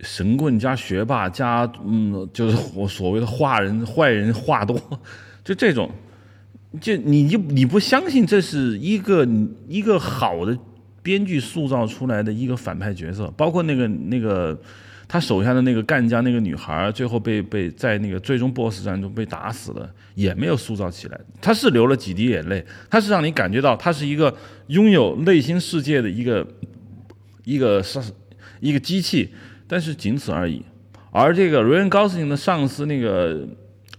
神棍加学霸加嗯，就是我所谓的坏人坏人话多，就这种。就你就你不相信这是一个一个好的编剧塑造出来的一个反派角色，包括那个那个他手下的那个干将那个女孩，最后被被在那个最终 BOSS 战中被打死了，也没有塑造起来。他是流了几滴眼泪，他是让你感觉到他是一个拥有内心世界的一个一个上一个机器，但是仅此而已。而这个瑞恩高斯林的上司那个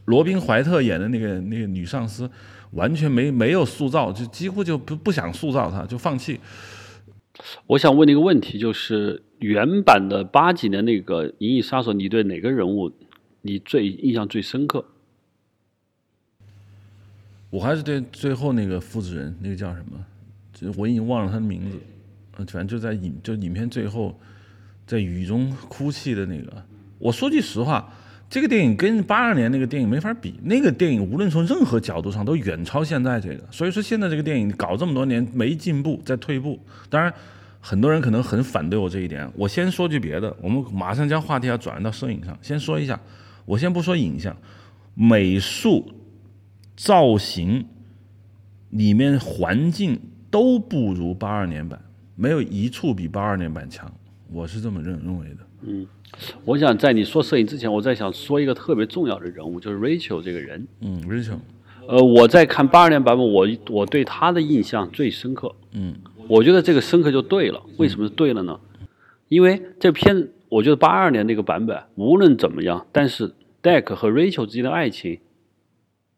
罗宾怀特演的那个那个女上司。完全没没有塑造，就几乎就不不想塑造他，就放弃。我想问你一个问题，就是原版的八几年那个《银翼杀手》，你对哪个人物你最印象最深刻？我还是对最后那个复制人，那个叫什么？就我已经忘了他的名字。嗯反正就在影就影片最后，在雨中哭泣的那个。我说句实话。这个电影跟八二年那个电影没法比，那个电影无论从任何角度上都远超现在这个。所以说现在这个电影搞这么多年没进步，在退步。当然，很多人可能很反对我这一点。我先说句别的，我们马上将话题要转移到摄影上。先说一下，我先不说影像，美术、造型里面环境都不如八二年版，没有一处比八二年版强。我是这么认认为的。嗯。我想在你说摄影之前，我在想说一个特别重要的人物，就是 Rachel 这个人。嗯，Rachel。呃，我在看八二年版本，我我对他的印象最深刻。嗯，我觉得这个深刻就对了。为什么是对了呢？因为这片，我觉得八二年那个版本无论怎么样，但是 Deck 和 Rachel 之间的爱情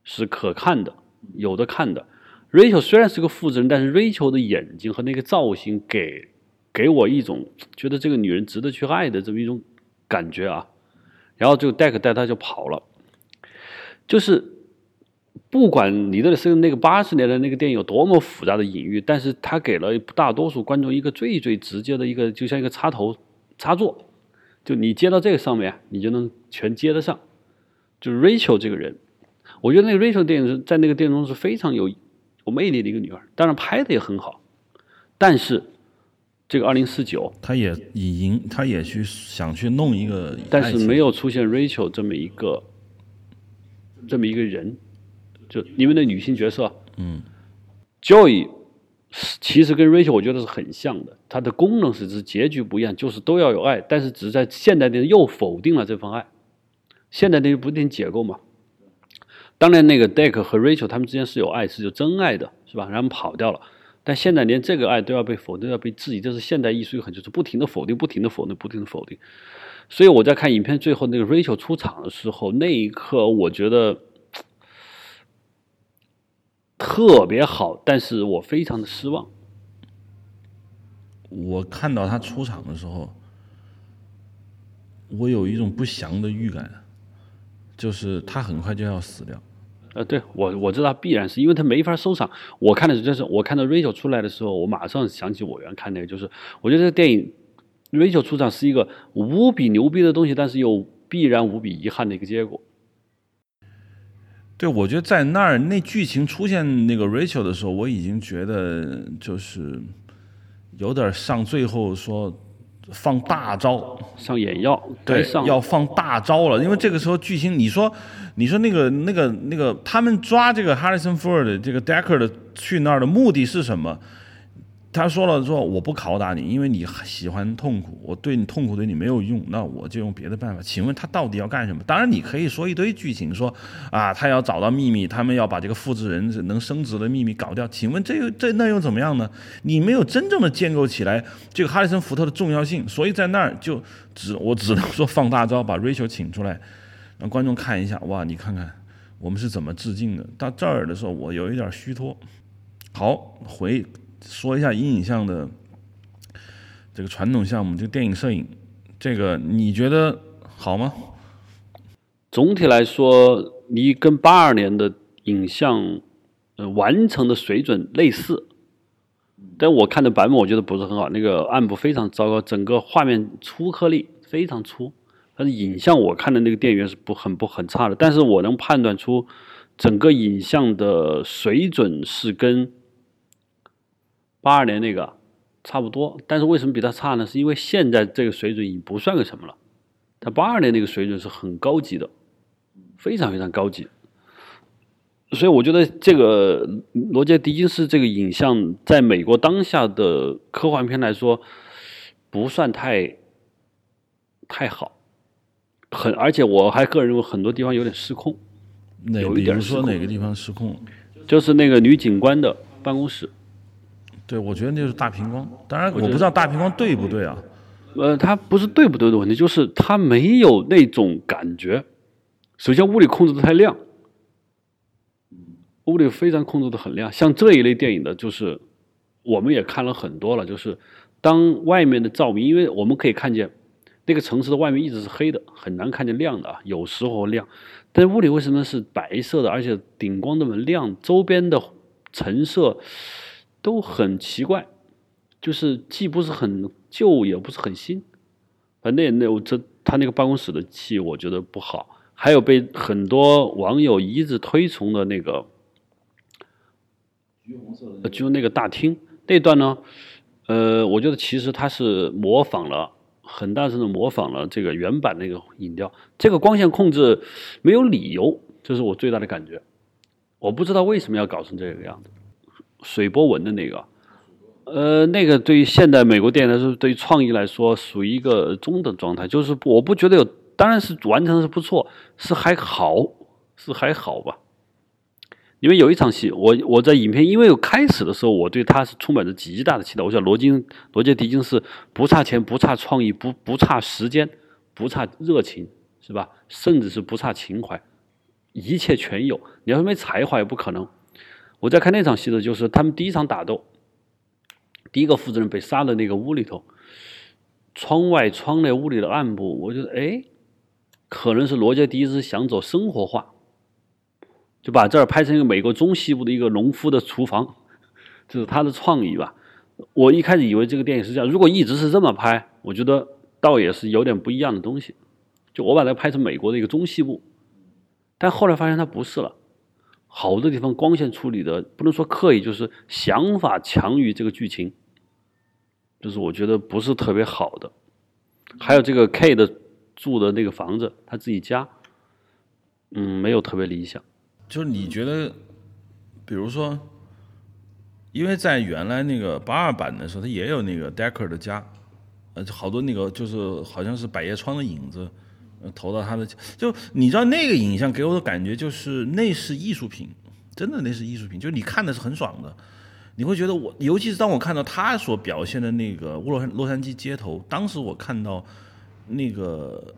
是可看的，有的看的。Rachel 虽然是个负责人，但是 Rachel 的眼睛和那个造型给给我一种觉得这个女人值得去爱的这么一种。感觉啊，然后就 Deck 带他就跑了，就是不管你的是那个八十年的那个电影有多么复杂的隐喻，但是他给了大多数观众一个最最直接的一个，就像一个插头插座，就你接到这个上面，你就能全接得上。就是 Rachel 这个人，我觉得那个 Rachel 电影在那个电影中是非常有有魅力的一个女孩，当然拍的也很好，但是。这个二零四九，他也以赢，他也去想去弄一个，但是没有出现 Rachel 这么一个，这么一个人，就你们的女性角色，嗯，Joy 其实跟 Rachel 我觉得是很像的，它的功能是是结局不一样，就是都要有爱，但是只是在现代电影又否定了这份爱，现代电影不定解构嘛？当然那个 Deck 和 Rachel 他们之间是有爱，是有真爱的，是吧？然后跑掉了。但现在连这个爱都要被否定，要被质疑，这是现代艺术很就是不停的否定，不停的否定，不停的否定。所以我在看影片最后那个 Rachel 出场的时候，那一刻我觉得特别好，但是我非常的失望。我看到他出场的时候，我有一种不祥的预感，就是他很快就要死掉。呃，对我我知道必然是因为他没法收场。我看的是，就是我看到 Rachel 出来的时候，我马上想起我原看那个，就是我觉得这个电影 Rachel 出场是一个无比牛逼的东西，但是又必然无比遗憾的一个结果。对，我觉得在那儿那剧情出现那个 Rachel 的时候，我已经觉得就是有点上最后说放大招，上眼药，对要放大招了，因为这个时候巨星，你说，你说那个那个那个，他们抓这个 Harrison Ford 这个 Decker 的去那儿的目的是什么？他说了说我不拷打你，因为你喜欢痛苦，我对你痛苦对你没有用，那我就用别的办法。请问他到底要干什么？当然你可以说一堆剧情，说啊他要找到秘密，他们要把这个复制人能升职的秘密搞掉。请问这又这那又怎么样呢？你没有真正的建构起来这个哈里森福特的重要性，所以在那儿就只我只能说放大招，把 Rachel 请出来，让观众看一下，哇，你看看我们是怎么致敬的。到这儿的时候，我有一点虚脱。好，回说一下阴影像的这个传统项目，这个电影摄影，这个你觉得好吗？总体来说，你跟八二年的影像呃完成的水准类似，但我看的版本我觉得不是很好，那个暗部非常糟糕，整个画面粗颗粒非常粗。但是影像我看的那个电影院是不很不很差的，但是我能判断出整个影像的水准是跟八二年那个差不多。但是为什么比它差呢？是因为现在这个水准已经不算个什么了，它八二年那个水准是很高级的。非常非常高级，所以我觉得这个罗杰·狄金斯这个影像，在美国当下的科幻片来说，不算太太好，很而且我还个人认为很多地方有点失控，哪有一点失控哪个地方失控？就是那个女警官的办公室，对，我觉得那就是大屏光。当然，我不知道大屏光对不对啊。呃，它不是对不对的问题，就是它没有那种感觉。首先，屋里控制的太亮，屋里非常控制的很亮。像这一类电影的，就是我们也看了很多了，就是当外面的照明，因为我们可以看见那个城市的外面一直是黑的，很难看见亮的啊，有时候亮。但屋里为什么是白色的，而且顶光那么亮，周边的陈设都很奇怪，就是既不是很旧，也不是很新。反正那我这他那个办公室的戏，我觉得不好。还有被很多网友一直推崇的那个橘红色的，就那个大厅那段呢，呃，我觉得其实它是模仿了很大程度模仿了这个原版那个影调。这个光线控制没有理由，这是我最大的感觉。我不知道为什么要搞成这个样子。水波纹的那个，呃，那个对于现代美国电影来说，对于创意来说，属于一个中等状态，就是我不觉得有。当然是完成的是不错，是还好，是还好吧。因为有一场戏，我我在影片因为有开始的时候，我对他是充满着极大的期待。我想罗金罗杰·狄金是不差钱，不差创意，不不差时间，不差热情，是吧？甚至是不差情怀，一切全有。你要说没才华也不可能。我在看那场戏的就是他们第一场打斗，第一个负责人被杀的那个屋里头，窗外窗内屋里的暗部，我觉得哎。可能是罗杰·狄斯想走生活化，就把这儿拍成一个美国中西部的一个农夫的厨房，这是他的创意吧。我一开始以为这个电影是这样，如果一直是这么拍，我觉得倒也是有点不一样的东西。就我把它拍成美国的一个中西部，但后来发现它不是了，好多地方光线处理的不能说刻意，就是想法强于这个剧情，就是我觉得不是特别好的。还有这个 K 的。住的那个房子，他自己家，嗯，没有特别理想。就是你觉得，比如说，因为在原来那个八二版的时候，他也有那个 Decker 的家，呃，好多那个就是好像是百叶窗的影子，投到他的，就你知道那个影像给我的感觉就是那是艺术品，真的那是艺术品，就是你看的是很爽的，你会觉得我，尤其是当我看到他所表现的那个洛洛杉矶街头，当时我看到。那个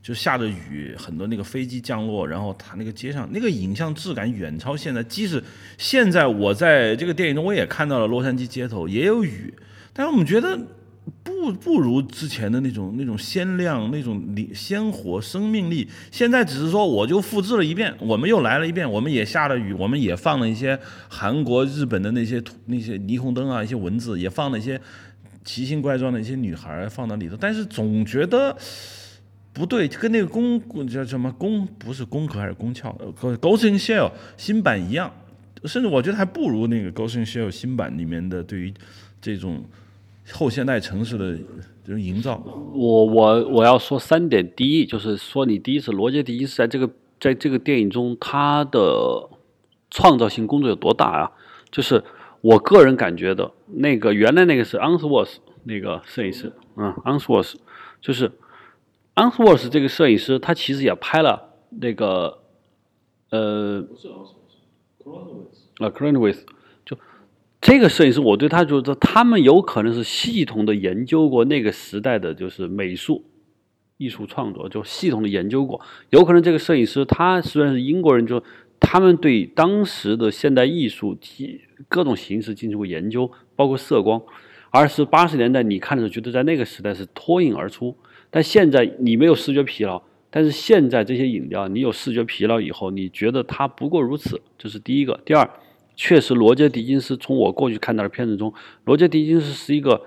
就下着雨，很多那个飞机降落，然后它那个街上那个影像质感远超现在。即使现在我在这个电影中我也看到了洛杉矶街头也有雨，但是我们觉得不不如之前的那种那种鲜亮、那种鲜活、生命力。现在只是说我就复制了一遍，我们又来了一遍，我们也下了雨，我们也放了一些韩国、日本的那些那些霓虹灯啊，一些文字，也放了一些。奇形怪状的一些女孩放到里头，但是总觉得不对，跟那个宫叫什么宫不是宫壳还是宫壳呃，Ghost in Shell 新版一样，甚至我觉得还不如那个 Ghost in Shell 新版里面的对于这种后现代城市的这种营造。我我我要说三点，第一就是说你第一次罗杰·狄金斯在这个在这个电影中他的创造性工作有多大啊？就是我个人感觉的那个原来那个是 Answorth 那个摄影师，嗯，Answorth 就是 Answorth 这个摄影师，他其实也拍了那个呃，啊 c r a n w i t h 就这个摄影师，我对他觉得他们有可能是系统的研究过那个时代的就是美术艺术创作，就系统的研究过。有可能这个摄影师他虽然是英国人，就他们对当时的现代艺术体各种形式进行过研究，包括色光。而是八十年代你看的时候，觉得在那个时代是脱颖而出。但现在你没有视觉疲劳，但是现在这些饮料你有视觉疲劳以后，你觉得它不过如此，这是第一个。第二，确实罗杰·狄金斯从我过去看到的片子中，罗杰·狄金斯是一个，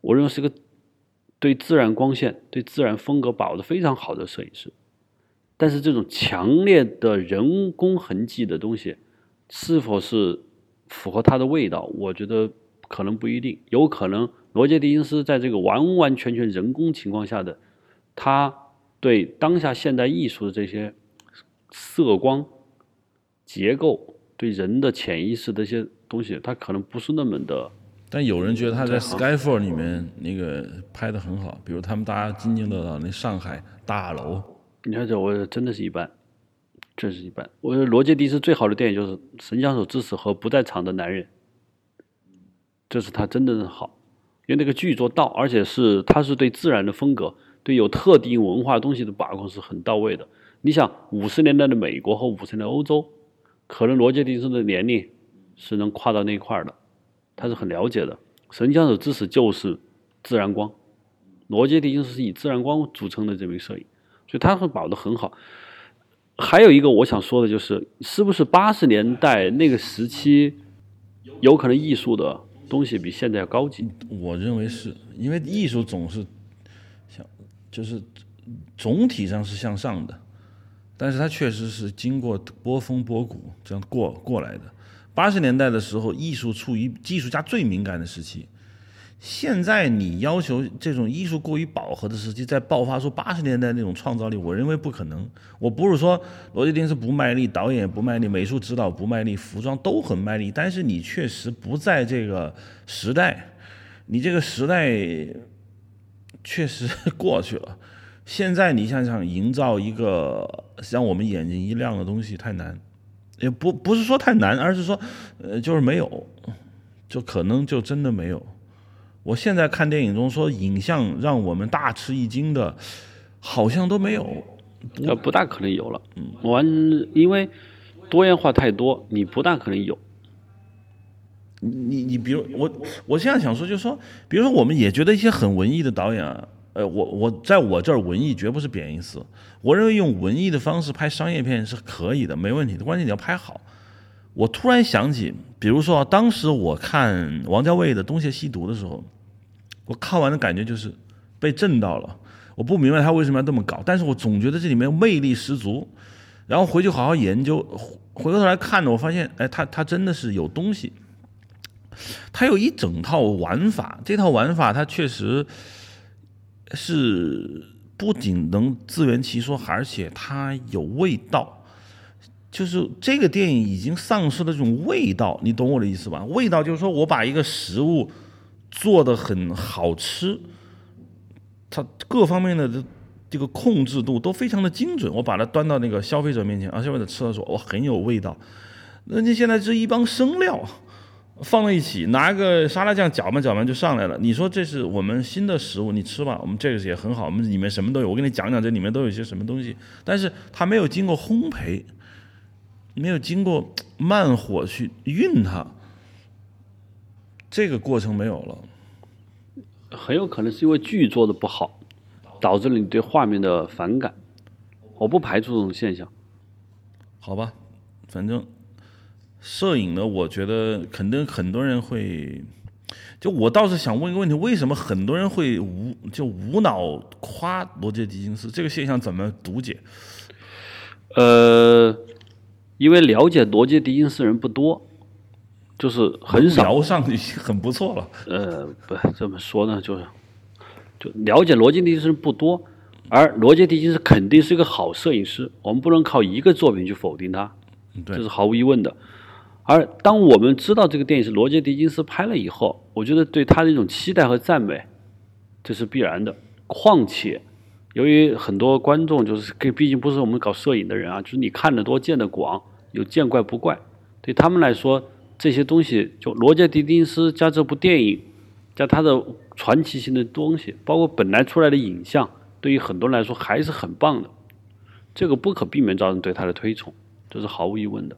我认为是一个对自然光线、对自然风格把握的非常好的摄影师。但是这种强烈的人工痕迹的东西，是否是符合他的味道？我觉得。可能不一定，有可能罗杰·狄金斯在这个完完全全人工情况下的，他对当下现代艺术的这些色光、结构，对人的潜意识的一些东西，他可能不是那么的。但有人觉得他在《Skyfall》里面那个拍的很好，比如他们大家津津乐道那上海大楼。你看这，我真的是一般，真是一般。我觉得罗杰·迪斯最好的电影就是《神枪手之死》和《不在场的男人》。这是他真的的好，因为那个剧作到，而且是他是对自然的风格，对有特定文化东西的把控是很到位的。你想五十年代的美国和五十年代欧洲，可能罗杰·狄斯的年龄是能跨到那一块的，他是很了解的。神枪手之死就是自然光，罗杰·迪金斯是以自然光组成的这名摄影，所以他会保得很好。还有一个我想说的就是，是不是八十年代那个时期有可能艺术的？东西比现在要高级，我认为是因为艺术总是向，就是总体上是向上的，但是它确实是经过波峰波谷这样过过来的。八十年代的时候，艺术处于艺术家最敏感的时期。现在你要求这种艺术过于饱和的时期再爆发出八十年代那种创造力，我认为不可能。我不是说罗杰·丁斯不卖力，导演不卖力，美术指导不卖力，服装都很卖力，但是你确实不在这个时代，你这个时代确实过去了。现在你想想，营造一个让我们眼睛一亮的东西太难，也不不是说太难，而是说呃就是没有，就可能就真的没有。我现在看电影中说影像让我们大吃一惊的，好像都没有，呃，不大可能有了。嗯，完，因为多样化太多，你不大可能有。你你比如我，我现在想说，就是说，比如说，我们也觉得一些很文艺的导演啊，呃，我我在我这儿文艺绝不是贬义词，我认为用文艺的方式拍商业片是可以的，没问题的，关键你要拍好。我突然想起，比如说当时我看王家卫的《东邪西毒》的时候，我看完的感觉就是被震到了。我不明白他为什么要这么搞，但是我总觉得这里面魅力十足。然后回去好好研究，回过头来看呢，我发现，哎，他他真的是有东西。他有一整套玩法，这套玩法他确实是不仅能自圆其说，而且它有味道。就是这个电影已经丧失了这种味道，你懂我的意思吧？味道就是说我把一个食物做的很好吃，它各方面的这个控制度都非常的精准，我把它端到那个消费者面前，啊，消费者吃的时候，哇，很有味道。那你现在这一帮生料放在一起，拿个沙拉酱搅拌搅拌就上来了。你说这是我们新的食物，你吃吧，我们这个也很好，我们里面什么都有。我跟你讲讲这里面都有一些什么东西，但是它没有经过烘焙。没有经过慢火去熨它，这个过程没有了，很有可能是因为剧做的不好，导致了你对画面的反感。我不排除这种现象。好吧，反正摄影呢，我觉得肯定很多人会。就我倒是想问一个问题：为什么很多人会无就无脑夸罗杰·狄金斯？这个现象怎么读解？呃。因为了解罗杰·狄金斯人不多，就是很少。聊上已经很不错了。呃，不这么说呢，就是就了解罗杰狄金斯人不多，而罗杰狄金斯肯定是一个好摄影师，我们不能靠一个作品去否定他，对这是毫无疑问的。而当我们知道这个电影是罗杰狄金斯拍了以后，我觉得对他的一种期待和赞美，这是必然的。况且，由于很多观众就是，毕竟不是我们搞摄影的人啊，就是你看得多见得广，有见怪不怪。对他们来说，这些东西就罗杰狄金斯加这部电影，加他的传奇性的东西，包括本来出来的影像，对于很多人来说还是很棒的。这个不可避免造成对他的推崇，这是毫无疑问的。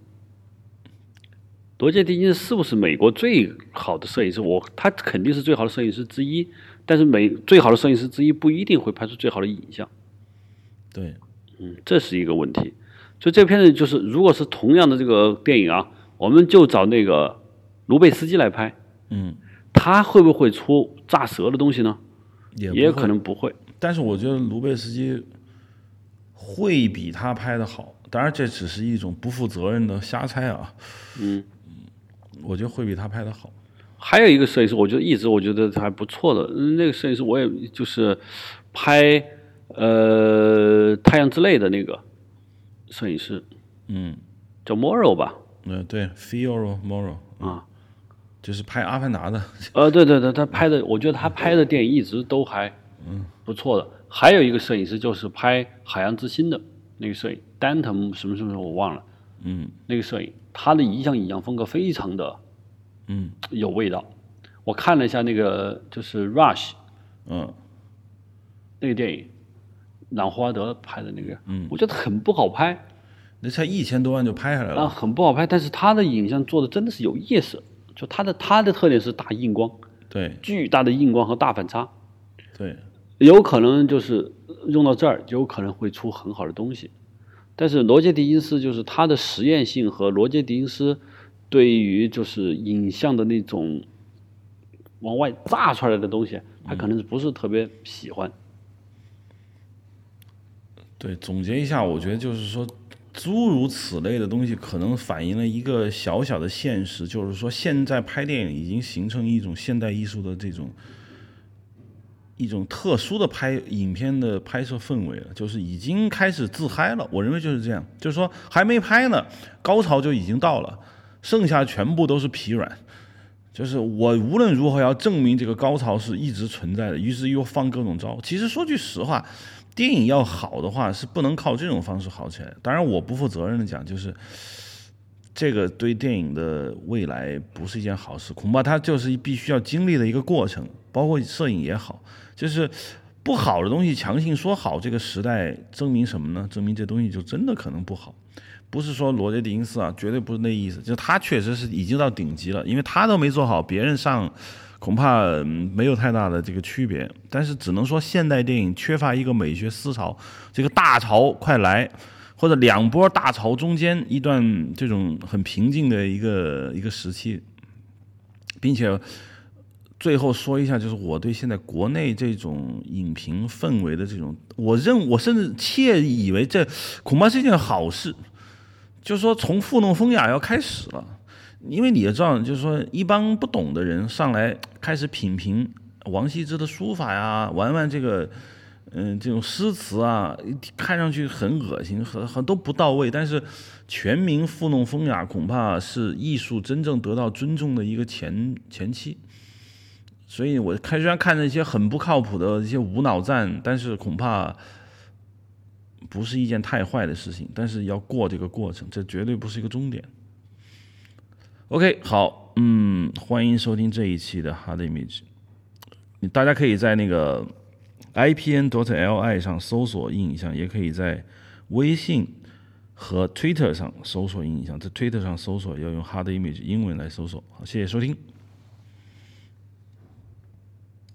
罗杰·狄金斯是不是美国最好的摄影师？我他肯定是最好的摄影师之一，但是美最好的摄影师之一不一定会拍出最好的影像。对，嗯，这是一个问题。所以这片子就是，如果是同样的这个电影啊，我们就找那个卢贝斯基来拍，嗯，他会不会出炸舌的东西呢？也也不会可能不会。但是我觉得卢贝斯基会比他拍的好，当然这只是一种不负责任的瞎猜啊。嗯，我觉得会比他拍的好。还有一个摄影师，我觉得一直我觉得还不错的，嗯那个摄影师我也就是拍呃《太阳之泪》的那个摄影师，嗯，叫 Morrow 吧？嗯，对，Fioro Moro 啊，就是拍《阿凡达》的，呃，对对对，他拍的，我觉得他拍的电影一直都还嗯。不错的。还有一个摄影师就是拍《海洋之心》的那个摄影，Danton 什么什么我忘了，嗯。那个摄影，他的影像影像风格非常的嗯有味道。我看了一下那个就是《Rush》嗯那个电影，朗霍华德拍的那个，嗯我觉得很不好拍那才一千多万就拍下来了啊，了。很不好拍。但是他的影像做的真的是有意思，就他的他的特点是大硬光，对巨大的硬光和大反差。对，有可能就是用到这儿，有可能会出很好的东西。但是罗杰·狄金斯就是他的实验性和罗杰·狄金斯对于就是影像的那种往外炸出来的东西，他可能不是特别喜欢。对，总结一下，我觉得就是说，诸如此类的东西，可能反映了一个小小的现实，就是说，现在拍电影已经形成一种现代艺术的这种一种特殊的拍影片的拍摄氛围了，就是已经开始自嗨了。我认为就是这样，就是说还没拍呢，高潮就已经到了，剩下全部都是疲软。就是我无论如何要证明这个高潮是一直存在的，于是又放各种招。其实说句实话，电影要好的话是不能靠这种方式好起来。当然，我不负责任的讲，就是这个对电影的未来不是一件好事，恐怕它就是必须要经历的一个过程。包括摄影也好，就是不好的东西强行说好，这个时代证明什么呢？证明这东西就真的可能不好。不是说罗杰·狄金斯啊，绝对不是那意思，就他确实是已经到顶级了，因为他都没做好，别人上恐怕、没有太大的这个区别。但是只能说现代电影缺乏一个美学思潮，这个大潮快来，或者两波大潮中间一段这种很平静的一个一个时期，并且。最后说一下，就是我对现在国内这种影评氛围的这种，我认我甚至窃以为这恐怕是一件好事，就是说从糊弄风雅要开始了，因为你也知道，就是说一帮不懂的人上来开始品评王羲之的书法呀，玩玩这个，嗯、这种诗词啊，看上去很恶心，很很都不到位，但是全民糊弄风雅，恐怕是艺术真正得到尊重的一个前前期。所以我看虽然看着一些很不靠谱的一些无脑赞，但是恐怕不是一件太坏的事情。但是要过这个过程，这绝对不是一个终点。OK，好，嗯，欢迎收听这一期的 Hard Image。大家可以在那个 IPN.DOT.LI 上搜索印象，也可以在微信和 Twitter 上搜索印象。在 Twitter 上搜索要用 Hard Image 英文来搜索。好，谢谢收听。